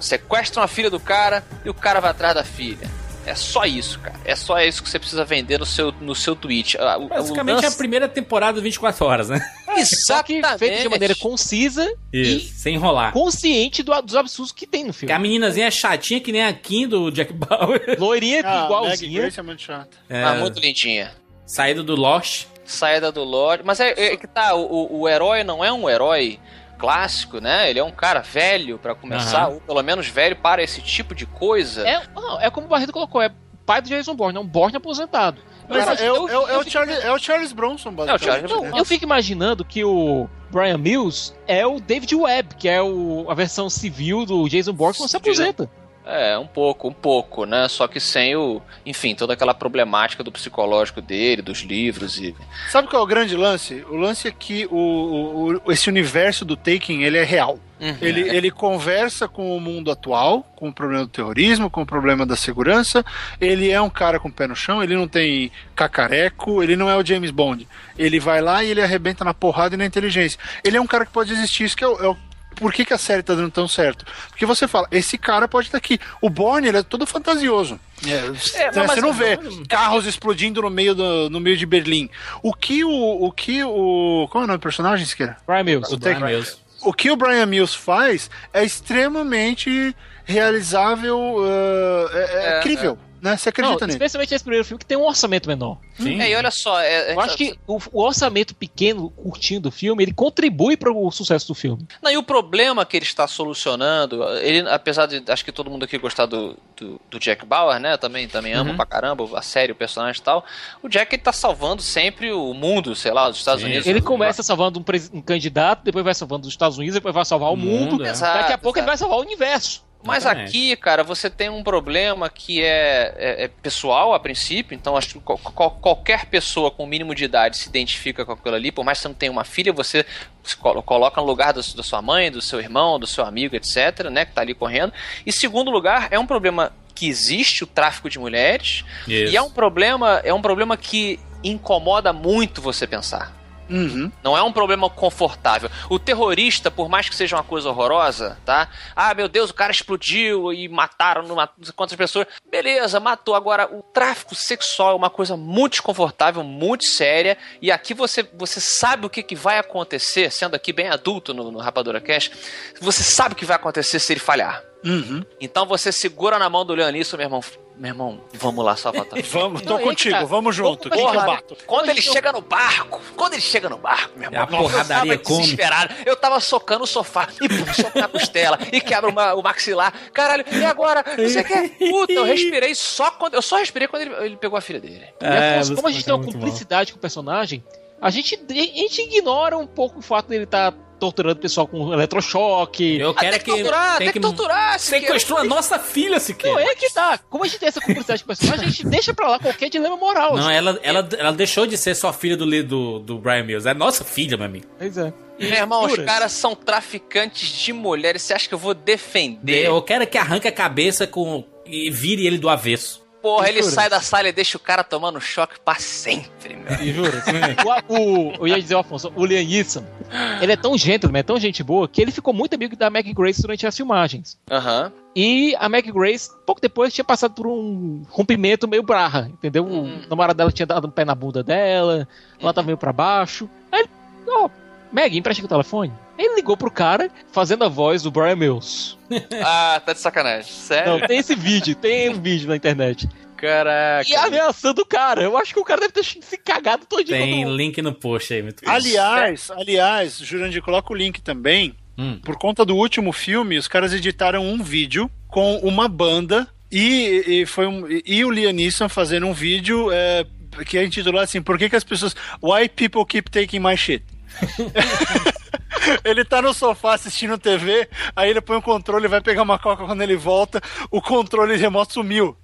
Sequestram a filha do cara e o cara vai atrás da filha. É só isso, cara. É só isso que você precisa vender no seu, no seu tweet. Ah, o- Basicamente o é a lance- primeira temporada de 24 horas, né? Só que feito de maneira concisa Isso, sem enrolar. consciente do- dos absurdos que tem no Que filme. a meninazinha é chatinha que nem a Kim do Jack Bauer. Loirinha Ah, Maggie igualzinha. Grace é muito chata. É, Ah, muito lindinha. Saída do Lost. Saída do Lorde. Mas é, é que tá, o- o herói não é um herói clássico, né? Ele é um cara velho pra começar, Aham. ou pelo menos velho para esse tipo de coisa. É, não, é como o Barreto colocou, é pai do Jason Bourne, é um Bourne aposentado. Mas é, o- eu- é, o- é eu o fico- Charles, é o Charles Bronson, basicamente. Não, eu fico imaginando que o Brian Mills é o David Webb, que é o, a versão civil do Jason Bourne quando se aposenta. É, um pouco, um pouco, né? Só que sem o, enfim, toda aquela problemática do psicológico dele, dos livros e Sabe qual é o grande lance? O lance é que o, o- esse universo do Taken, ele é real. Uhum. Ele, ele conversa com o mundo atual, com o problema do terrorismo, com o problema da segurança. Ele é um cara com o pé no chão, ele não tem cacareco, ele não é o James Bond. Ele vai lá e ele arrebenta na porrada e na inteligência. Ele é um cara que pode existir, isso que é o. é o- por que, que a série tá dando tão certo? Porque você fala, esse cara pode estar aqui. O Bourne, ele é todo fantasioso. É, É, né, mas- você não vê carros explodindo no meio, do, no meio de Berlim. O que o. O que o. Qual é o nome do personagem, Siqueira? Brian Mills. O, Brian Mills. o que o Brian Mills faz é extremamente realizável, uh, é, é É, crível. Né? Você acredita Não, nele? especialmente esse primeiro filme que tem um orçamento menor. É, e olha só, é, Eu acho que o, o orçamento pequeno, curtinho do filme, ele contribui para o sucesso do filme. Não, e o problema que ele está solucionando, ele, apesar de acho que todo mundo aqui gostar do, do, do Jack Bauer, né? Também, também amo Uhum. pra caramba a série, o personagem e tal. O Jack ele tá salvando sempre o mundo, sei lá, os Estados Unidos. Ele começa salvando um, um candidato, depois vai salvando os Estados Unidos, depois vai salvar o mundo. mundo, é. Daqui a Exato, pouco ele vai salvar o universo. Mas aqui, cara, você tem um problema que é, é- é pessoal a princípio, então acho que qual- qual- qualquer pessoa com o mínimo de idade se identifica com aquilo ali, por mais que você não tenha uma filha, você se colo- coloca no lugar da, da sua mãe, do seu irmão, do seu amigo, etc, né, que tá ali correndo. E segundo lugar, é um problema que existe o tráfico de mulheres, Isso. e é um problema, é um problema que incomoda muito você pensar. Uhum. Não é um problema confortável. O terrorista, por mais que seja uma coisa horrorosa, tá? Ah, meu Deus, o cara explodiu e mataram não sei quantas pessoas. Beleza, matou. Agora, o tráfico sexual é uma coisa muito desconfortável, muito séria. E aqui você, você sabe o que, que vai acontecer, sendo aqui bem adulto no, no Rapadura Cash. Você sabe o que vai acontecer se ele falhar. Uhum. Então você segura na mão do Leonisson, meu irmão. Meu irmão, vamos lá, Salvatore. Vamos, tô Não, contigo, cara, vamos junto. Porra, que eu bato? Quando ele chega no barco, quando ele chega no barco, meu irmão, A porradaria eu tava come. desesperado. Eu tava socando o sofá e pum, soco na costela e quebra uma- o maxilar. Caralho, e agora? Não sei o que. Puta, eu respirei só quando. Eu só respirei quando ele, ele pegou a filha dele. E, Afonso, você como a gente tem uma cumplicidade com o personagem, a gente, a gente ignora um pouco o fato dele estar torturando o pessoal com eletrochoque. Eu quero tem que torturar, tem que torturar, Sequestrou a nossa filha, sequer. Não, é que tá. Como a gente tem essa cumplicidade com o personagem, a gente deixa pra lá qualquer dilema moral. Não, assim. ela, ela, ela deixou de ser só filha do, do, do Brian Mills. É nossa filha, meu amigo. Pois é. Meu irmão, os Jura? caras são traficantes de mulheres. Você acha que eu vou defender? Eu quero que arranque a cabeça com e vire ele do avesso. Porra, ele Jura? sai da sala e deixa o cara tomando choque pra sempre, meu. E jura? o, o, eu ia dizer, o Afonso, o Liam Neeson, ele é tão gentleman, é tão gente boa, que ele ficou muito amigo da Meg Grace durante as filmagens. Aham. E a Meg Grace, pouco depois, tinha passado por um rompimento meio brarra, entendeu? O namorado dela tinha dado um pé na bunda dela, ela tava meio pra baixo. Aí ele, ó, Meg, empresta aqui o telefone. Ele ligou pro cara, fazendo a voz do Brian Mills. Ah, tá de sacanagem. Sério? Não, tem esse vídeo, tem um vídeo na internet. Caraca. E ameaçando o cara. Eu acho que o cara deve ter se cagado todinho. Tem link no post aí, muito. Aliás, aliás, Jurandir, coloca o link também. Hum. Por conta do último filme, os caras editaram um vídeo com uma banda e, e foi um, e, e o Liam Neeson fazendo um vídeo é, que é intitulado assim: Por que, que as pessoas. Why people keep taking my shit? ele tá no sofá assistindo TV, aí ele põe o controle vai pegar uma coca quando ele volta, o controle remoto sumiu.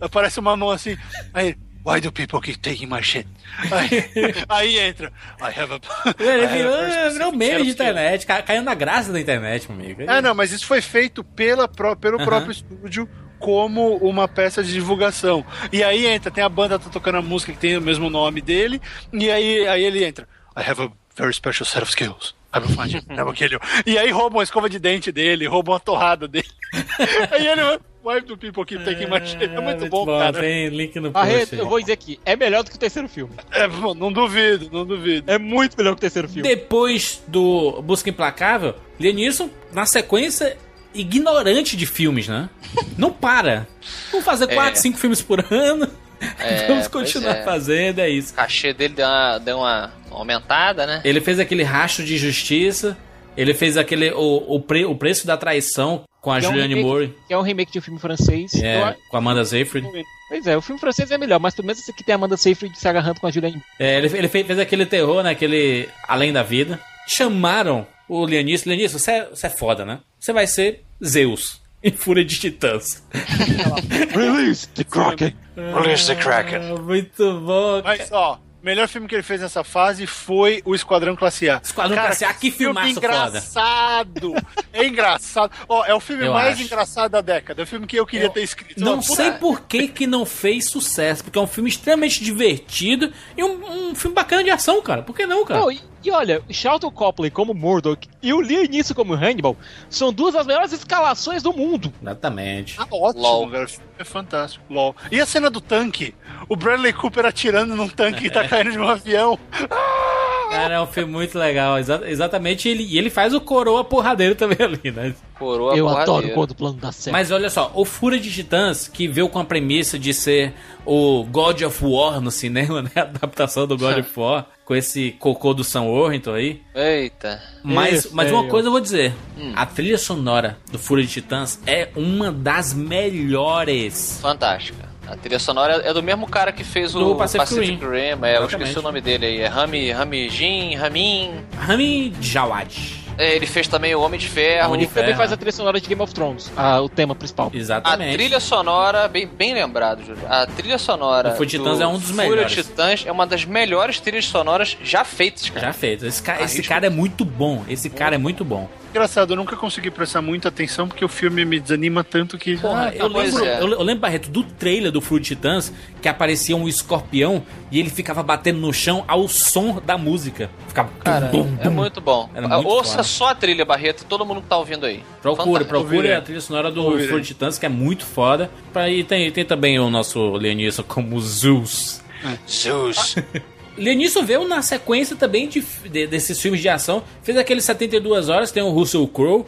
Aparece uma mão assim, aí. Why do people keep taking my shit? Aí, aí entra. I have a. Ele virou, virou meme de of skills." internet, ca- caiu na graça da internet, amigo. É, não, mas isso foi feito pela, pelo próprio estúdio como uma peça de divulgação. E aí entra, tem a banda tá tocando a música que tem o mesmo nome dele, e aí, aí ele entra. I have a very special set of skills. You. I will kill you. E aí roubam a escova de dente dele, roubam a torrada dele. aí ele vai. Why do people keep taking my shit? É muito, bom, cara. Tem link no post. Aí. eu vou dizer aqui, é melhor do que o terceiro filme. É, bom, não duvido, não duvido. É muito melhor que o terceiro filme. Depois do Busca Implacável, Lianisson, na sequência, ignorante de filmes, né? Não para. Vamos fazer É. 4, 5 filmes por ano. É, Vamos continuar é. fazendo, é isso. O cachê dele deu uma, deu uma aumentada, né? Ele fez aquele rastro de justiça, Ele fez aquele. O, o, pre- o preço da traição com a Que é um Julianne remake- Moore. Que é um remake de um filme francês. É, com a Amanda Seyfried. Pois é, o filme francês é melhor, mas pelo menos esse aqui tem a Amanda Seyfried se agarrando com a Julianne. É, ele, ele fez, fez aquele terror, né? Aquele Além da Vida. Chamaram o Leonis. Leonis, você é, você é foda, né? Você vai ser Zeus em Fúria de Titãs. Release the Kraken. Release the Ah, Kraken. muito bom. Mas, ó, o melhor filme que ele fez nessa fase foi o Esquadrão Classe A. Esquadrão Classe A, que filmaço foda. engraçado. é engraçado. Ó, é o filme Eu mais acho. engraçado da década. É o filme que eu queria ter escrito. Não sei puta- por que, que não fez sucesso, porque é um filme extremamente divertido e um, um filme bacana de ação, cara. Por que não, cara? Não, e, e olha, Charlton Copley como Murdoch e o Liam Neeson como Hannibal são duas das melhores escalações do mundo. Exatamente. Tá ótimo, LOL. É fantástico. LOL. E a cena do tanque? O Bradley Cooper atirando num tanque e tá caindo de um avião. Cara, é um filme muito legal. Exa- exatamente, ele, e ele faz o coroa porradeiro também ali, né? Coroa Eu porradeiro. adoro quando o plano dá certo. Mas olha só, o Fúria de Titãs, que veio com a premissa de ser o God of War no cinema, né? A adaptação do God of War, com esse cocô do Sam Worthington aí. Eita. Mas, mas uma coisa eu vou dizer: Hum. a trilha sonora do Fúria de Titãs é uma das melhores. Fantástica. A trilha sonora é do mesmo cara que fez o Do Pacific Pacific, Rim. Rim. É, eu esqueci o nome dele aí. É Rami, Rami Jin, Ramin. Rami Jawad. É, ele fez também o Homem de Ferro. Homem de Ele também faz a trilha sonora de Game of Thrones, ah, o tema principal. A Exatamente. trilha sonora, bem, bem lembrado, Júlio. A trilha sonora. O Fúria de Titãs é um dos Fúria melhores. de Titãs é uma das melhores trilhas sonoras já feitas, cara. Já feito. Esse cara, esse cara é muito bom. Esse cara é muito bom. Engraçado, eu nunca consegui prestar muita atenção porque o filme me desanima tanto que. Porra, Ah, eu, lembro, é. eu, eu lembro, Barreto, do trailer do Fruit Titãs que aparecia um escorpião e ele ficava batendo no chão ao som da música. Ficava. Cara, bum, bum, É muito bom. Muito Ouça foda. só a trilha, Barreto, todo mundo que tá ouvindo aí. Procure, Fantástico. procure a trilha sonora do Ouvirei. Fruit Titãs, que é muito foda. Pra, e tem, tem também o nosso Leonisson como Zeus. Zeus. Leonisson veio na sequência também de, de- desses filmes de ação. Fez aqueles 72 horas, tem o Russell Crowe.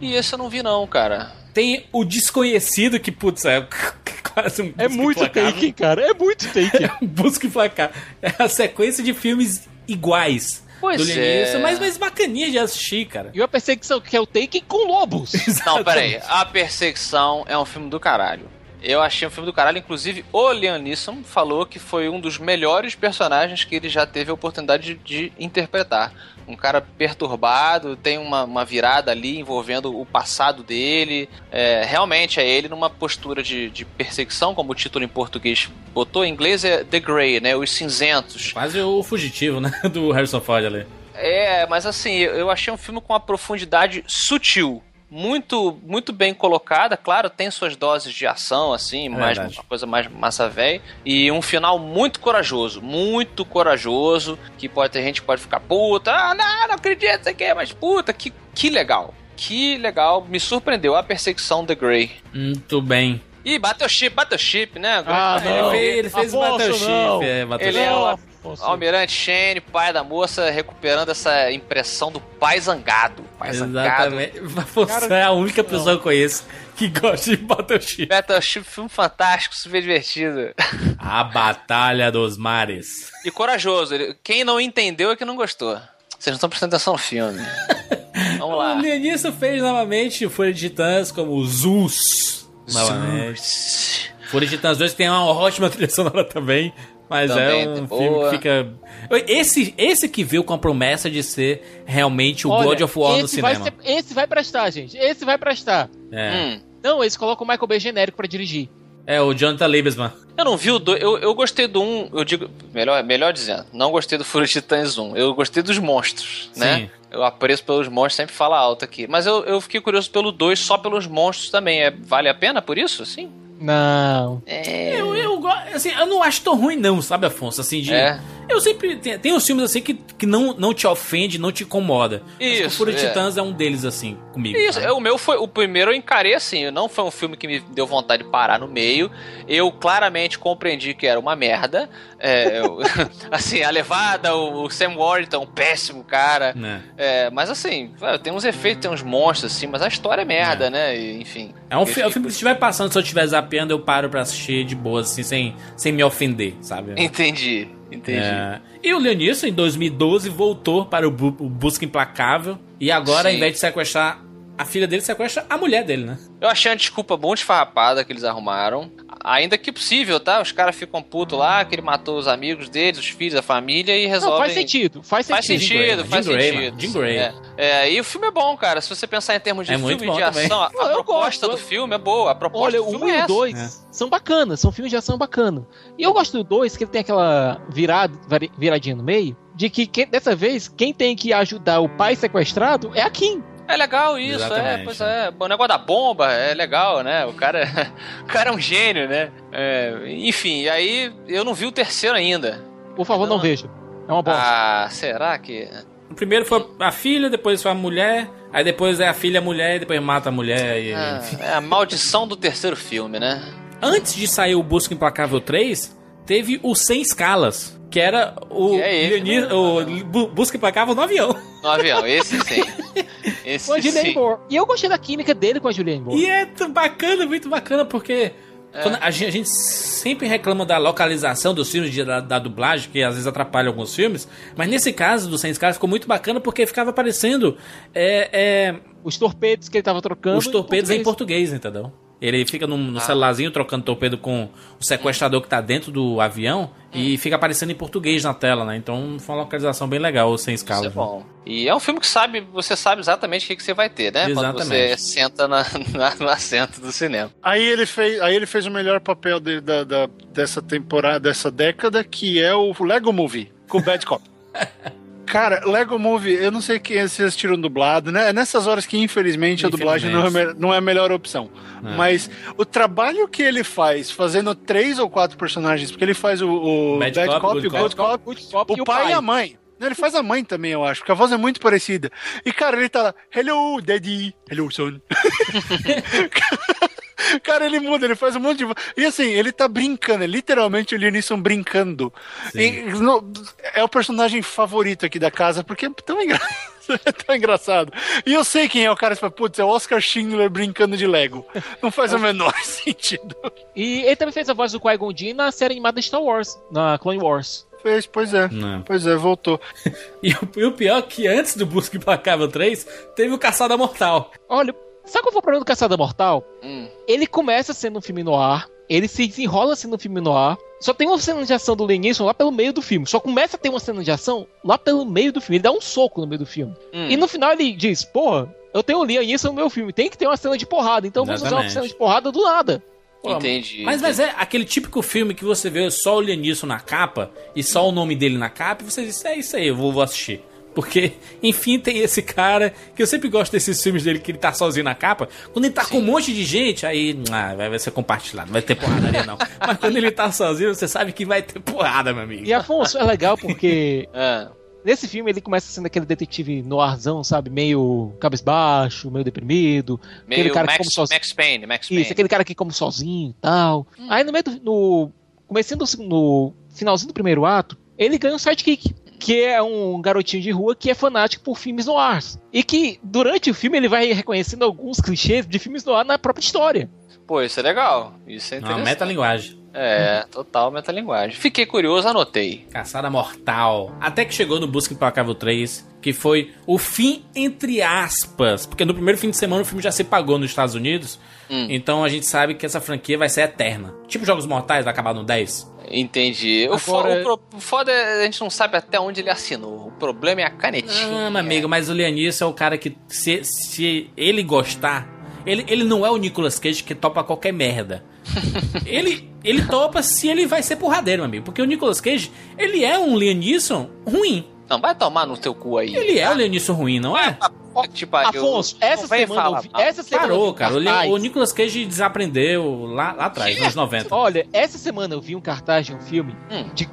E esse eu não vi, não, cara. Tem o Desconhecido, que, putz, é quase um É muito take, cara. É muito take. Busca implacável. É a sequência de filmes iguais. Pois do é. Leonisson, mas, mas bacaninha de assistir, cara. e uma perseguição que é o take com lobos. Não, peraí. A Perseguição é um filme do caralho. Eu achei um filme do caralho. Inclusive, o Liam Neeson falou que foi um dos melhores personagens que ele já teve a oportunidade de, de interpretar. Um cara perturbado, tem uma, uma virada ali envolvendo o passado dele. É, realmente é ele numa postura de, de perseguição, como o título em português botou. Em inglês é The Grey, né? Os cinzentos. Quase o fugitivo, né? Do Harrison Ford ali. É, mas assim, eu eu achei um filme com uma profundidade sutil. Muito, muito bem colocada, claro, tem suas doses de ação, assim, mais verdade. uma coisa mais massa velha. E um final muito corajoso, muito corajoso. Que pode ter gente que pode ficar puta, ah, não, não acredito, isso aqui, mas puta, que, que legal. Que legal, me surpreendeu a perseguição The Grey. Muito bem. E Battleship, Battleship, né? Ah, Ele não. fez, ele fez Afonso, Battleship. não. É, Battleship. Ele é o Afonso. Almirante Shane, pai da moça, recuperando essa impressão do pai zangado. Pai zangado. Exatamente. Você é a única pessoa que eu conheço que gosta de Battleship. Battleship, filme fantástico, super divertido. A Batalha dos Mares. E corajoso. Quem não entendeu é que não gostou. Vocês não estão prestando atenção no filme. Vamos O lá. Leonisson fez novamente o Fúria de Titãs como Zeus. Novamente. Fúria de Titãs 2 tem uma ótima trilha sonora também. Mas Também, é um tem filme boa. que fica. Esse, esse que veio com a promessa de ser realmente o Olha, God of War no esse vai cinema. ser- esse vai prestar, gente. Esse vai prestar. É. Hum. Não, eles colocam o Michael Bay genérico pra dirigir. é o Jonathan Liebesman. Eu não vi o 2. Eu, eu gostei do 1, um, eu digo. Melhor, melhor dizendo, não gostei do Fúria de Titãs 1. Eu gostei dos monstros, né? Sim. Eu apreço pelos monstros, sempre fala alto aqui. Mas eu, eu fiquei curioso pelo 2 só pelos monstros também. É, vale a pena por isso? Sim. Não. É. Eu, eu, assim, eu não acho tão ruim, não, sabe, Afonso? Assim, de. É. Eu sempre. Tem, tem uns filmes assim que, que não, não te ofende, não te incomoda. Isso, Fúria de é. Titãs é um deles, assim, comigo. Isso, sabe? é, o meu foi. O primeiro eu encarei assim. Não foi um filme que me deu vontade de parar no meio. Eu claramente compreendi que era uma merda. É, eu- assim, a levada, o, o Sam Worthington, um péssimo cara. Né? É, mas assim, é, tem uns efeitos, tem uns monstros, assim, mas a história é merda, né? E, enfim. É um, fi- é um filme que se estiver passando, se eu estiver zapeando, eu paro pra assistir de boa, assim, sem, sem me ofender, sabe? Entendi. Entendi. É, E o Leonisson, em 2012, voltou para o, Bu- o Busca Implacável. E agora, Sim. ao invés de sequestrar a filha dele, sequestra a mulher dele, né? Eu achei uma desculpa muito esfarrapada que eles arrumaram. Ainda que possível, tá? Os caras ficam putos lá, que ele matou os amigos deles, os filhos, a família e resolvem. Não, faz sentido. Faz Faz sentido. sentido, Jim faz Grey, sentido. Jim Grey. É. É, e o filme é bom, cara. Se você pensar em termos de É muito filme bom de também. ação, a, a proposta gosto. do filme é boa. A proposta Olha, do o filme 1 é e o essa. 2 são bacanas, são filmes de ação bacana. E eu gosto do 2, que ele tem aquela virada, viradinha no meio, de que quem- dessa vez, quem tem que ajudar o pai sequestrado é a Kim. É legal isso, é, Exatamente. pois é. O negócio da bomba é legal, né? O cara, o cara é um gênio, né? É, enfim, e aí eu não vi o terceiro ainda. Por favor, não, Não. veja. É uma bosta. Ah, será que. O primeiro foi a filha, depois foi a mulher, aí depois é a filha a mulher, e depois mata a mulher. E... Ah, é a maldição do terceiro filme, né? Antes de sair o Busca Implacável 3, teve o Sem Escalas, que era o, Que é esse, Leonis- né? o Bu- Busca Implacável no avião. No avião, esse sim. Esse Com a Julianne sim. Moore. E eu gostei da química dele com a Julianne Moore. E é bacana, muito bacana, porque quando a, gente, a gente sempre reclama da localização dos filmes, de- da, da dublagem, que às vezes atrapalha alguns filmes, mas nesse caso do Sem Escalas ficou muito bacana porque ficava aparecendo é, é, Os torpedos que ele tava trocando. os torpedos em português, entendeu? Ele fica num, no celularzinho trocando torpedo com o sequestrador que tá dentro do avião e fica aparecendo em português na tela, né? Então foi uma localização bem legal, Sem Isso Escalas. é né? bom. E é um filme que sabe, você sabe exatamente o que, que você vai ter, né? Quando você Exatamente. senta na- na- no assento do cinema. Aí ele fez, aí ele fez o melhor papel dele da, da- dessa temporada, dessa década, que é o Lego Movie, com o Bad Cop. Cara, Lego Movie, eu não sei quem vocês assistiram dublado, né? É nessas horas que, infelizmente, a dublagem não é, não é a melhor opção. É. Mas o trabalho que ele faz, fazendo três ou quatro personagens, porque ele faz o, o Bad Bad, Cop, Cop, Good o Good Cop, Good Cop o e o pai pai. e a mãe. Não, Ele faz a mãe também, eu acho, porque a voz é muito parecida. E, cara, ele tá lá, hello, daddy, hello, son. Cara, ele muda, ele faz um monte de. E assim, ele tá brincando, é literalmente o Lianisson brincando. E, no- é o personagem favorito aqui da casa, porque é tão, engra... é tão engraçado. E eu sei quem é o cara, você fala, putz, é o Oscar Schindler brincando de Lego. Não faz o menor sentido. E ele também fez a voz do Qui-Gon Jinn na série animada de Star Wars, na Clone Wars. Fez, pois é. Não. Pois é, voltou. E, o, e o pior é que antes do Busca Implacável 3, teve o Caçada Mortal. Olha, sabe qual foi o problema do Caçada Mortal? Hum. Ele começa sendo um filme no ar, ele se desenrola sendo um filme no ar. Só tem uma cena de ação do Lianisson lá pelo meio do filme. Só começa a ter uma cena de ação lá pelo meio do filme. Ele dá um soco no meio do filme. Hum. E no final ele diz: Porra, eu tenho o Lianisson no meu filme. Tem que ter uma cena de porrada. Então vamos usar uma Exatamente. cena de porrada do nada. Pô, Entendi. Mas, mas é aquele típico filme que você vê só o Lianisson na capa e só o nome dele na capa e você diz, é isso aí, eu vou, vou assistir. Porque, enfim, tem esse cara que eu sempre gosto desses filmes dele que ele tá sozinho na capa. Quando ele tá com um monte de gente, aí ah, vai, vai ser compartilhado, não vai ter porradaria não. Mas quando ele tá sozinho, você sabe que vai ter porrada, meu amigo. E Afonso, é legal porque Ah, nesse filme ele começa sendo aquele detetive noirzão, sabe? Meio cabisbaixo, meio deprimido. aquele meio cara que Max, come sozinho. Max Payne, Max Payne. Isso, aquele cara que come sozinho e tal. Aí no meio do. No, comecinho do, seg- no finalzinho do primeiro ato, ele ganha um sidekick. Que é um garotinho de rua que é fanático por filmes noirs. E que durante o filme ele vai reconhecendo alguns clichês de filmes noir na própria história. Pô, isso é legal. Isso é Uma interessante. metalinguagem. É, total metalinguagem. Fiquei curioso, anotei. Caçada Mortal. Até que chegou no Busca Implacável 3, que foi o fim entre aspas. Porque no primeiro fim de semana o filme já se pagou nos Estados Unidos. Hum. Então a gente sabe que essa franquia vai ser eterna. Tipo Jogos Mortais, vai acabar no 10. Entendi. O, fo- Agora- o pro- o foda é a gente não sabe até onde ele assinou. O problema é a canetinha. Ah, meu amigo, mas o Lianisson é o cara que, se, se ele gostar, ele, ele não é o Nicolas Cage que topa qualquer merda. ele, ele topa se ele vai ser porradeiro, meu amigo. Porque o Nicolas Cage, ele é um Lianisson ruim. Não, vai tomar no teu cu aí. Ele é o Lianisson ruim, não é? Tipo, ah, eu- Afonso, essa não vem semana, falar eu vi, mal. essa semana eu Parou, vi cara. Cartaz. o Nicolas Cage desaprendeu lá, lá atrás, nos 90. Olha, essa semana eu vi um cartaz de um filme Hum. de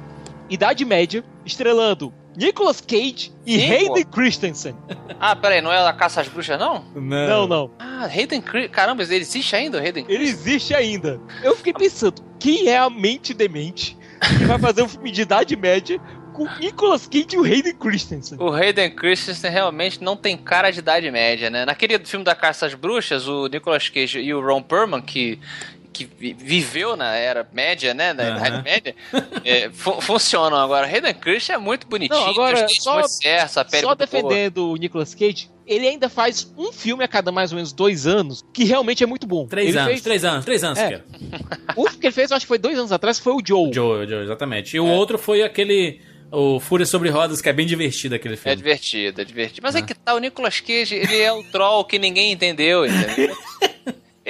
Idade Média, estrelando Nicolas Cage e Sim, Hayden pô. Christensen. Ah, peraí, não é a Caça às Bruxas, não? Não, não. Ah, Hayden Christensen. Caramba, ele existe ainda, o Hayden Ele existe ainda. Eu fiquei pensando, quem é a mente demente que vai fazer um filme de Idade Média com Nicolas Cage e o Hayden Christensen? O Hayden Christensen realmente não tem cara de idade média, né? Naquele filme da Caça às Bruxas, o Nicolas Cage e o Ron Perlman, que, que vi- viveu na era média, né? Na. Idade Média, é, fu- funcionam agora. Hayden Christensen é muito bonitinho, Não, agora, só, muito certos, a pele só muito boa. defendendo o Nicolas Cage, ele ainda faz um filme a cada mais ou menos dois anos, que realmente é muito bom. Três Ele anos, fez- três anos, três anos, É. Siqueira. O último que ele fez, eu acho que foi dois anos atrás, foi o Joe. Joe, Joe, exatamente. E o outro foi aquele. O Fúria sobre Rodas, que é bem divertido aquele É filme. divertido, é divertido. Mas é que tá, o Nicolas Cage, ele é o troll que ninguém entendeu, entendeu?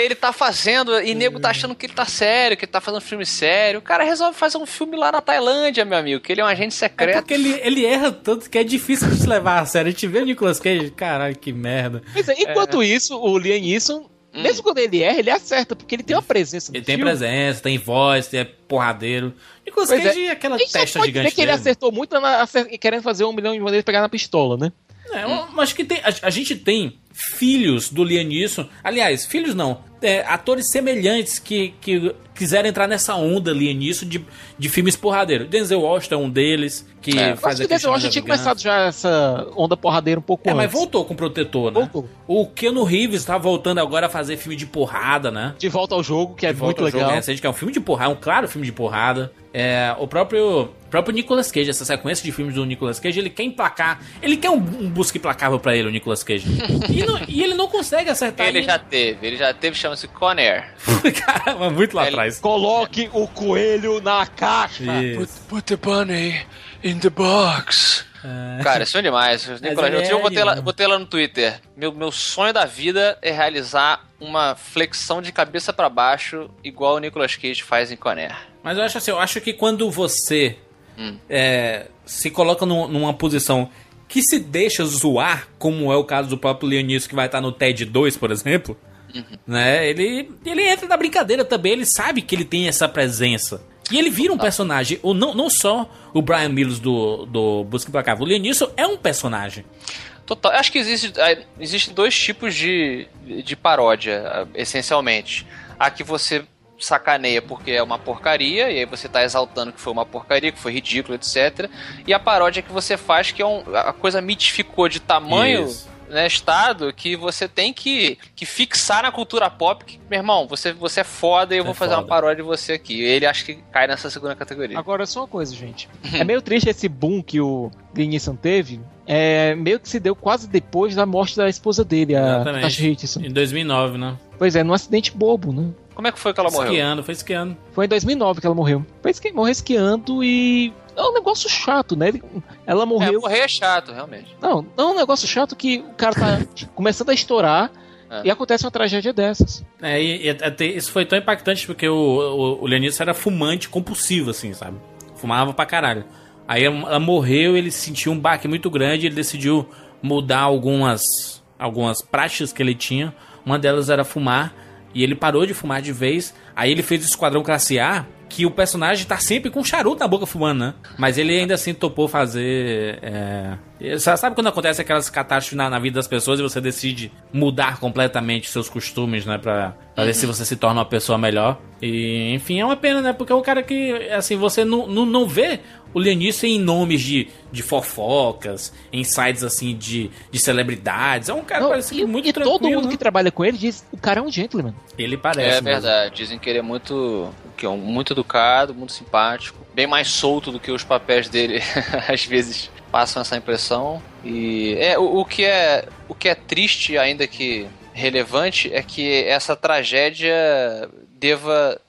Ele tá fazendo, e nego tá achando que ele tá sério, que ele tá fazendo filme sério. O cara resolve fazer um filme lá na Tailândia, meu amigo, que ele é um agente É secreto. porque ele, ele erra tanto que é difícil de se levar a sério. A gente vê o Nicolas Cage, caralho, que merda. Pois é, enquanto isso, o Liam Neeson, mesmo quando ele erra, ele acerta, porque ele tem uma presença no Hum. Ele tem filme. presença, tem voz, tem porradeiro. Nicolas Pois Cage é. é aquela testa pode gigante dizer que ele dele. acertou muito na- querendo fazer um milhão de maneiras pegar na pistola, né? É, eu acho que tem, a, a gente tem filhos do Liam Neeson. Aliás, filhos não. é, atores semelhantes que, que quiseram entrar nessa onda Liam Neeson de, de filmes porradeiros. Denzel Washington é um deles, que É, faz acho que acho que tinha começado já essa onda porradeira um pouco É, antes. mas voltou com o Protetor, né? Voltou. O Keanu Reeves tá voltando agora a fazer filme de porrada, né? De volta ao jogo, que é De volta muito ao jogo legal. recente, que é um filme de porrada, um claro filme de porrada. É, o próprio, próprio Nicolas Cage, essa sequência de filmes do Nicolas Cage, ele quer emplacar. Ele quer um, um busca implacável pra ele, o Nicolas Cage. e, não- e ele não consegue acertar. Ele e- já teve, ele já teve, chama-se Conair. Caramba, muito lá atrás. Coloque o coelho na caixa. Isso. Put the bunny in the box. Cara, isso é demais. Nicolas, ele dia eu é botei lá, animal. botei lá no Twitter. Meu, meu sonho da vida é realizar uma flexão de cabeça pra baixo, igual o Nicolas Cage faz em Conair. Mas eu acho assim, eu acho que quando você Hum. é, se coloca num- numa posição que se deixa zoar, como é o caso do próprio Leonício que vai estar no TED 2, por exemplo, Uhum. né? Ele, ele entra na brincadeira também, ele sabe que ele tem essa presença. E ele vira um personagem, ou não, não só o Brian Mills do, do Busca Implacável, o Leonício é um personagem. Total. Acho que existe, é, existe dois tipos de, de paródia, ah, essencialmente. A que você sacaneia porque é uma porcaria, e aí você tá exaltando que foi uma porcaria, que foi ridículo, etc. E a paródia que você faz, que é um, a coisa mitificou de tamanho. Isso. Né, estado que você tem que, que fixar na cultura pop que, meu irmão, você, você é foda e eu Você vou é fazer uma foda. paródia de você aqui. Ele acho que cai nessa segunda categoria. Agora, só uma coisa, gente. É meio triste esse boom que o Neeson teve. É, meio que se deu quase depois da morte da esposa dele, a Richardson. Em 2009, né? Pois é, num acidente bobo, né? Como é que foi que ela morreu? Esquiando, foi esquiando. Foi em 2009 que ela morreu. Foi esqui morreu esquiando e... É um negócio chato, né? Ele- Ela É, morreu... morrer é chato, realmente. Não, não é um negócio chato que o cara tá começando a estourar É. e acontece uma tragédia dessas. É, e, e até isso foi tão impactante porque o, o, o Leonício era fumante compulsivo, assim, sabe? Fumava pra caralho. Aí ela morreu, ele sentiu um baque muito grande, ele decidiu mudar algumas, algumas práticas que ele tinha. Uma delas era fumar, e ele parou de fumar de vez. Aí ele fez o Esquadrão Classe A, que o personagem tá sempre com charuto na boca fumando, né? Mas ele ainda assim topou fazer. É... Sa- Sabe quando acontece aquelas catástrofes na, na vida das pessoas e você decide mudar completamente seus costumes, né? Pra, pra ver se você se torna uma pessoa melhor. E, enfim, é uma pena, né? Porque é um cara que, assim, você não, não, não vê o Leonício em nomes de, de fofocas, em sites, assim, de, de celebridades. É um cara Não, parecido e, muito e tranquilo. todo mundo né? que trabalha com ele diz o cara é um gentleman. Ele parece. É mesmo. verdade, dizem que ele é muito, que é um- muito educado, muito simpático, bem mais solto do que os papéis dele às vezes passam essa impressão. E é o, o que é o que é triste, ainda que relevante, é que essa tragédia deva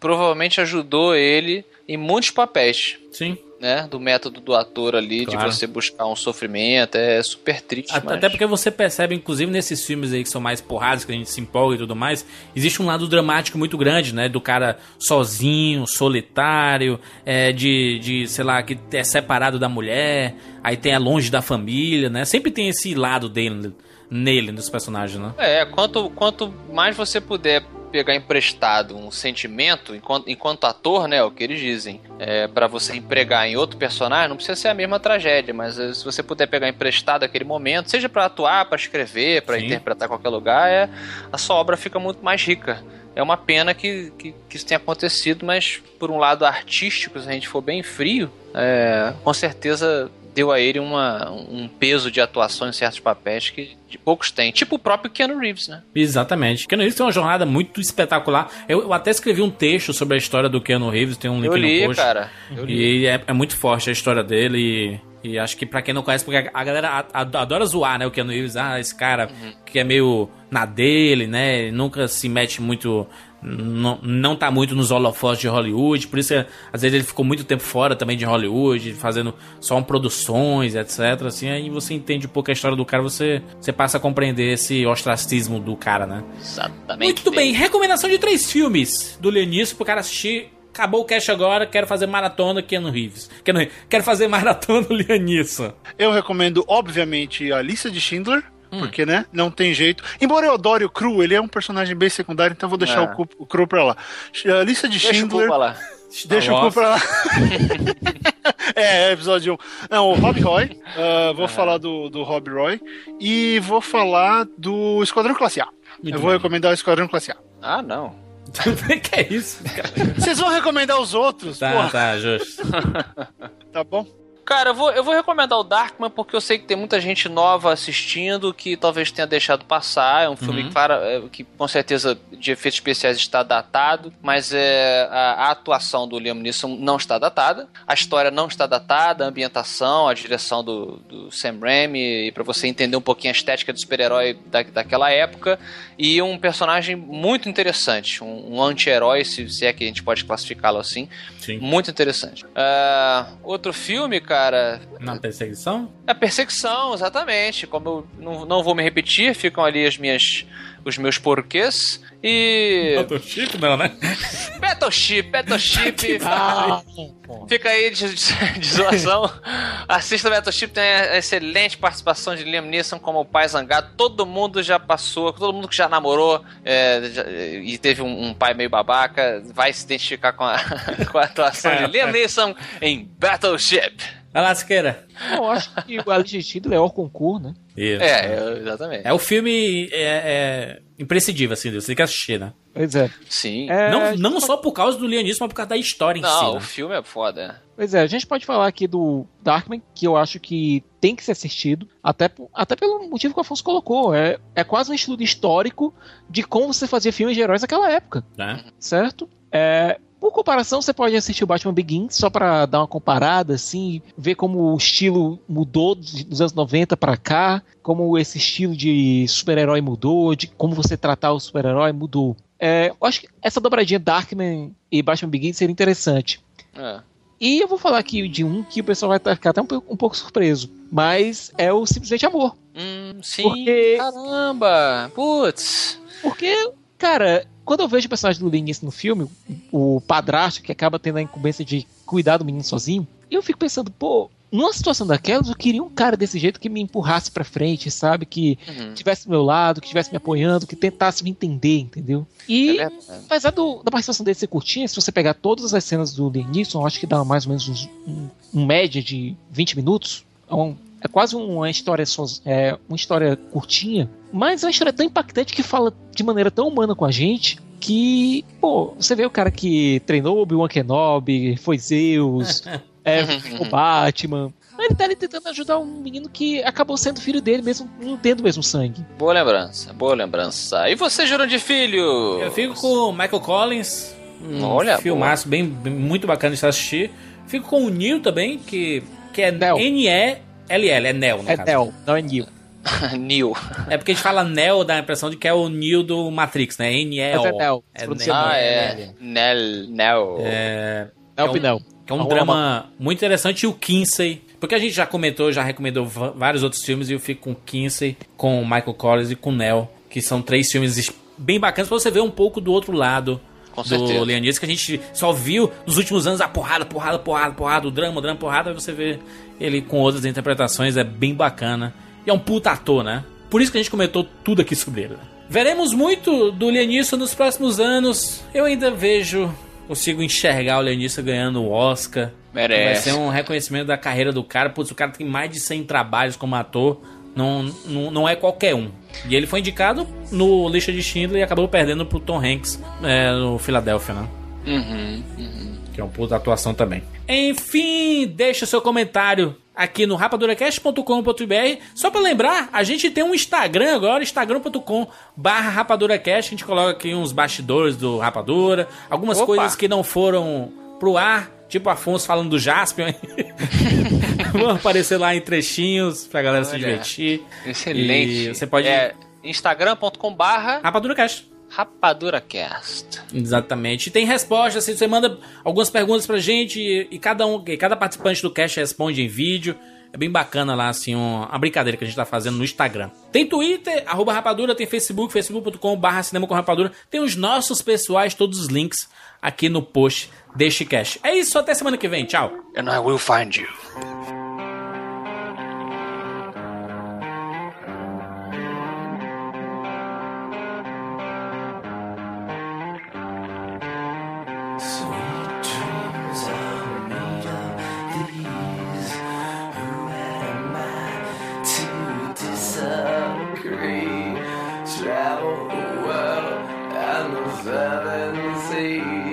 provavelmente ajudou ele em muitos papéis. Sim. Né, do método do ator ali, Claro. de você buscar um sofrimento, é super triste. Até, mas- até porque você percebe, inclusive nesses filmes aí que são mais porrados, que a gente se empolga e tudo mais, existe um lado dramático muito grande, né? Do cara sozinho, solitário, é, de, de, sei lá, que é separado da mulher, aí tem é longe da família, né? Sempre tem esse lado dele, nele, dos personagens, né? É, quanto, quanto mais você puder pegar emprestado um sentimento, enquanto, enquanto ator, né, o que eles dizem, é, para você empregar em outro personagem, não precisa ser a mesma tragédia, mas eh, se você puder pegar emprestado aquele momento, seja para atuar, para escrever, para interpretar qualquer lugar, é, a sua obra fica muito mais rica. É uma pena que, que, que isso tenha acontecido, mas por um lado artístico, se a gente for bem frio, é, com certeza deu a ele uma, um peso de atuação em certos papéis que de poucos têm. Tipo o próprio Keanu Reeves, né? Exatamente. Keanu Reeves tem uma jornada muito espetacular. Eu, eu até escrevi um texto sobre a história do Keanu Reeves, tem um link Eu li, no post. cara. Eu li. E é, é muito forte a história dele e, e acho que pra quem não conhece, porque a galera adora zoar, né, o Keanu Reeves, ah, esse cara que é meio na dele, né, ele nunca se mete muito, não, não tá muito nos holofotes de Hollywood, por isso, às vezes ele ficou muito tempo fora também de Hollywood, fazendo só um produções, etc, assim, aí você entende um pouco a história do cara, você, você passa a compreender esse ostracismo do cara, né. Exatamente. Muito bem, recomendação de três filmes do Leonício pro cara assistir. Acabou o cast agora, quero fazer maratona Keanu Reeves. Keanu Reeves. Quero fazer maratona Leonício. Eu recomendo, obviamente, a lista de Schindler. Hum. Porque, né? Não tem jeito. Embora eu adore o Cru, ele é um personagem bem secundário, então eu vou deixar É. o, o Cru pra lá. A lista de Deixa o Schindler. pra lá. Deixa o cu pra lá. é, é, episódio 1. Não, o Rob Roy. ah, vou falar do, do Rob Roy. E vou falar do Esquadrão Classe A. Muito eu vou bem. recomendar o Esquadrão Classe A. Ah, não. que é isso? Vocês vão recomendar os outros? Tá, porra. tá, justo. Tá bom? Cara, eu vou, eu vou recomendar o Darkman porque eu sei que tem muita gente nova assistindo que talvez tenha deixado passar. É um filme Uhum. que, para- é, que com certeza de efeitos especiais está datado, mas é, a, a atuação do Liam Neeson não está datada, a história não está datada, a ambientação, a direção do, do Sam Raimi, e para você entender um pouquinho a estética do super-herói da, daquela época, e um personagem muito interessante, um, um anti-herói, se, se é que a gente pode classificá-lo assim, Sim. muito interessante. Ah, outro filme, cara, Na perseguição? a perseguição, exatamente. Como eu não, não vou me repetir, ficam ali as minhas, os meus porquês. E. Battleship não, né? Battleship, Battleship. Ah, Fica aí de, de, de zoação. Assista Battleship, tem a excelente participação de Liam Neeson como o pai zangado. Todo mundo já passou, todo mundo que já namorou é, já- e teve um, um pai meio babaca vai se identificar com a, com a atuação de Liam Neeson em Battleship. A lasqueira. eu acho que o Alice de Schindler é o concurso, né? Isso. É, exatamente. É o filme é, é imprescindível, assim, você tem que assistir, né? Pois é. Sim. É, não não só por causa do Leonismo, mas por causa da história em Não, si. o né? filme é foda. Pois é, a gente pode falar aqui do Darkman, que eu acho que tem que ser assistido, até, até pelo motivo que o Afonso colocou. É, é quase um estudo histórico de como você fazia filmes de heróis naquela época, Né? certo? É, por comparação, você pode assistir o Batman Begins só pra dar uma comparada, assim, ver como o estilo mudou de- dos anos 90 pra cá, como esse estilo de super-herói mudou, de como você tratar o super-herói mudou. É, eu acho que essa dobradinha Darkman e Batman Begins seria interessante. É. E eu vou falar aqui de um que o pessoal vai ficar até um, pouco- um pouco surpreso. Mas é o Simplesmente Amor. Hum, sim. Porque- Caramba! Putz! Porque, cara, quando eu vejo o personagem do Linus no filme, o padrasto que acaba tendo a incumbência de cuidar do menino sozinho, eu fico pensando, pô, numa situação daquelas, eu queria um cara desse jeito que me empurrasse pra frente, sabe? Que Uhum. tivesse do meu lado, que estivesse me apoiando, que tentasse me entender, entendeu? E É apesar do- da participação dele ser curtinha, se você pegar todas as cenas do Liam Neeson, eu acho que dá mais ou menos uns- um, um média de 20 minutos. É, um- é quase uma história soz- é, uma história curtinha, mas é uma história tão impactante que fala de maneira tão humana com a gente que, pô, você vê o cara que treinou Obi-Wan Kenobi, foi Zeus, é, o Batman. Ele tá ali tentando ajudar um menino que acabou sendo filho dele, mesmo não tendo o mesmo sangue. Boa lembrança, boa lembrança. E você, Jurandir Filho? Eu fico com o Michael Collins. Um Olha, filmaço bem, bem- muito bacana de se assistir. Fico com o Neil também, que, que é Neo. N-E-L-L, é Neo, no É caso. Neo, não é Neil. Neil. É porque a gente fala Neo, dá a impressão de que é o Neo do Matrix, né? N-E-O. É Neo, É Neo. Ah, N-E-L. é. Nel, Nel. É, É o um- que é um Arroba drama muito interessante. E o Kinsey, porque a gente já comentou, já recomendou vários outros filmes, e eu fico com o Kinsey, com o Michael Collins e com o Neo, que são três filmes es- bem bacanas pra você ver um pouco do outro lado Com do. Leonis, que a gente só viu nos últimos anos a porrada, porrada, porrada, porrada, o drama, o drama, porrada, aí você vê ele com outras interpretações, é bem bacana. E é um puta ator, né? Por isso que a gente comentou tudo aqui sobre ele. né? Veremos muito do Leonisson nos próximos anos. Eu ainda vejo, consigo enxergar o Leonisson ganhando o Oscar. Vai Merece. ser um reconhecimento da carreira do cara. Putz, o cara tem mais de 100 trabalhos como ator. Não, não, não é qualquer um. E ele foi indicado no Lista de Schindler e acabou perdendo pro Tom Hanks é, no Philadelphia, né? Uhum, uhum. Que é uma puta atuação também. Enfim, deixa seu comentário aqui no rapaduracast.com.br. Só pra lembrar, a gente tem um Instagram agora, instagram.com barra rapaduracast. A gente coloca aqui uns bastidores do Rapadura, algumas Opa. coisas que não foram pro ar, tipo Afonso falando do Jaspion. Vão aparecer lá em trechinhos pra galera se Olha, divertir. Excelente. E você pode... É instagram.com barra RapaduraCast. RapaduraCast. Exatamente. E tem respostas, assim, você manda algumas perguntas pra gente e, e cada um, e cada participante do cast responde em vídeo. É bem bacana lá, assim, um- uma brincadeira que a gente tá fazendo no Instagram. Tem Twitter, arroba rapadura, tem Facebook, facebook.com barra cinema com rapadura. Tem os nossos pessoais, todos os links aqui no post deste cast. É isso, até semana que vem. Tchau. And I will find you. Sweet dreams are made of these. Who am I to disagree? Travel the world and the seven seas.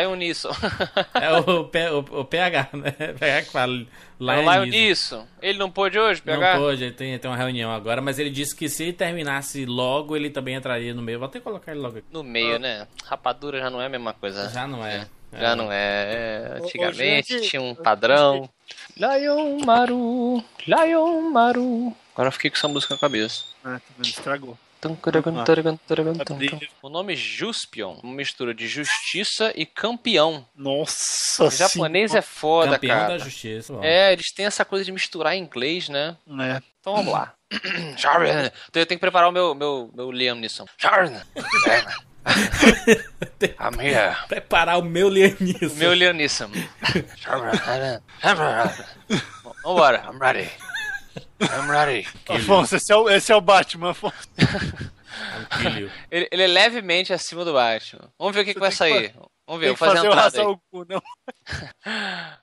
Lion Nisson. É o, P- o, o PH, né? PH que fala. Lá Lion o Lion Neeson. Nisson. Ele não pôde hoje, Não PH? pôde, ele tem, tem uma reunião agora, mas ele disse que se terminasse logo, ele também entraria no meio. Vou até colocar ele logo aqui. No meio, né? Rapadura já não é a mesma coisa. Já não é. Já É. não é. é. Antigamente gente, tinha um padrão. Lion Maru, Lion Maru. Agora eu fiquei com essa música na cabeça. Ah, tá vendo? Estragou. Tum, caragan, taragan, taragan, A tum, trilha. tum. O nome Juspion, uma mistura de justiça e campeão. Nossa O japonês é foda, Campeão cara. da justiça. É, eles têm essa coisa de misturar em inglês, né? É. Então vamos lá. Então eu tenho que preparar o meu, meu, meu Liam Neeson. I'm here. Preparar o meu Lianismo. O meu Neeson. Vambora. I'm ready. I'm ready. Afonso, esse é o, esse é o Batman, Afonso. Ele, ele é levemente acima do Batman. Vamos ver o que, que vai sair. Vamos ver, vou fazer fazer a entrada aí. Raza Goku, não.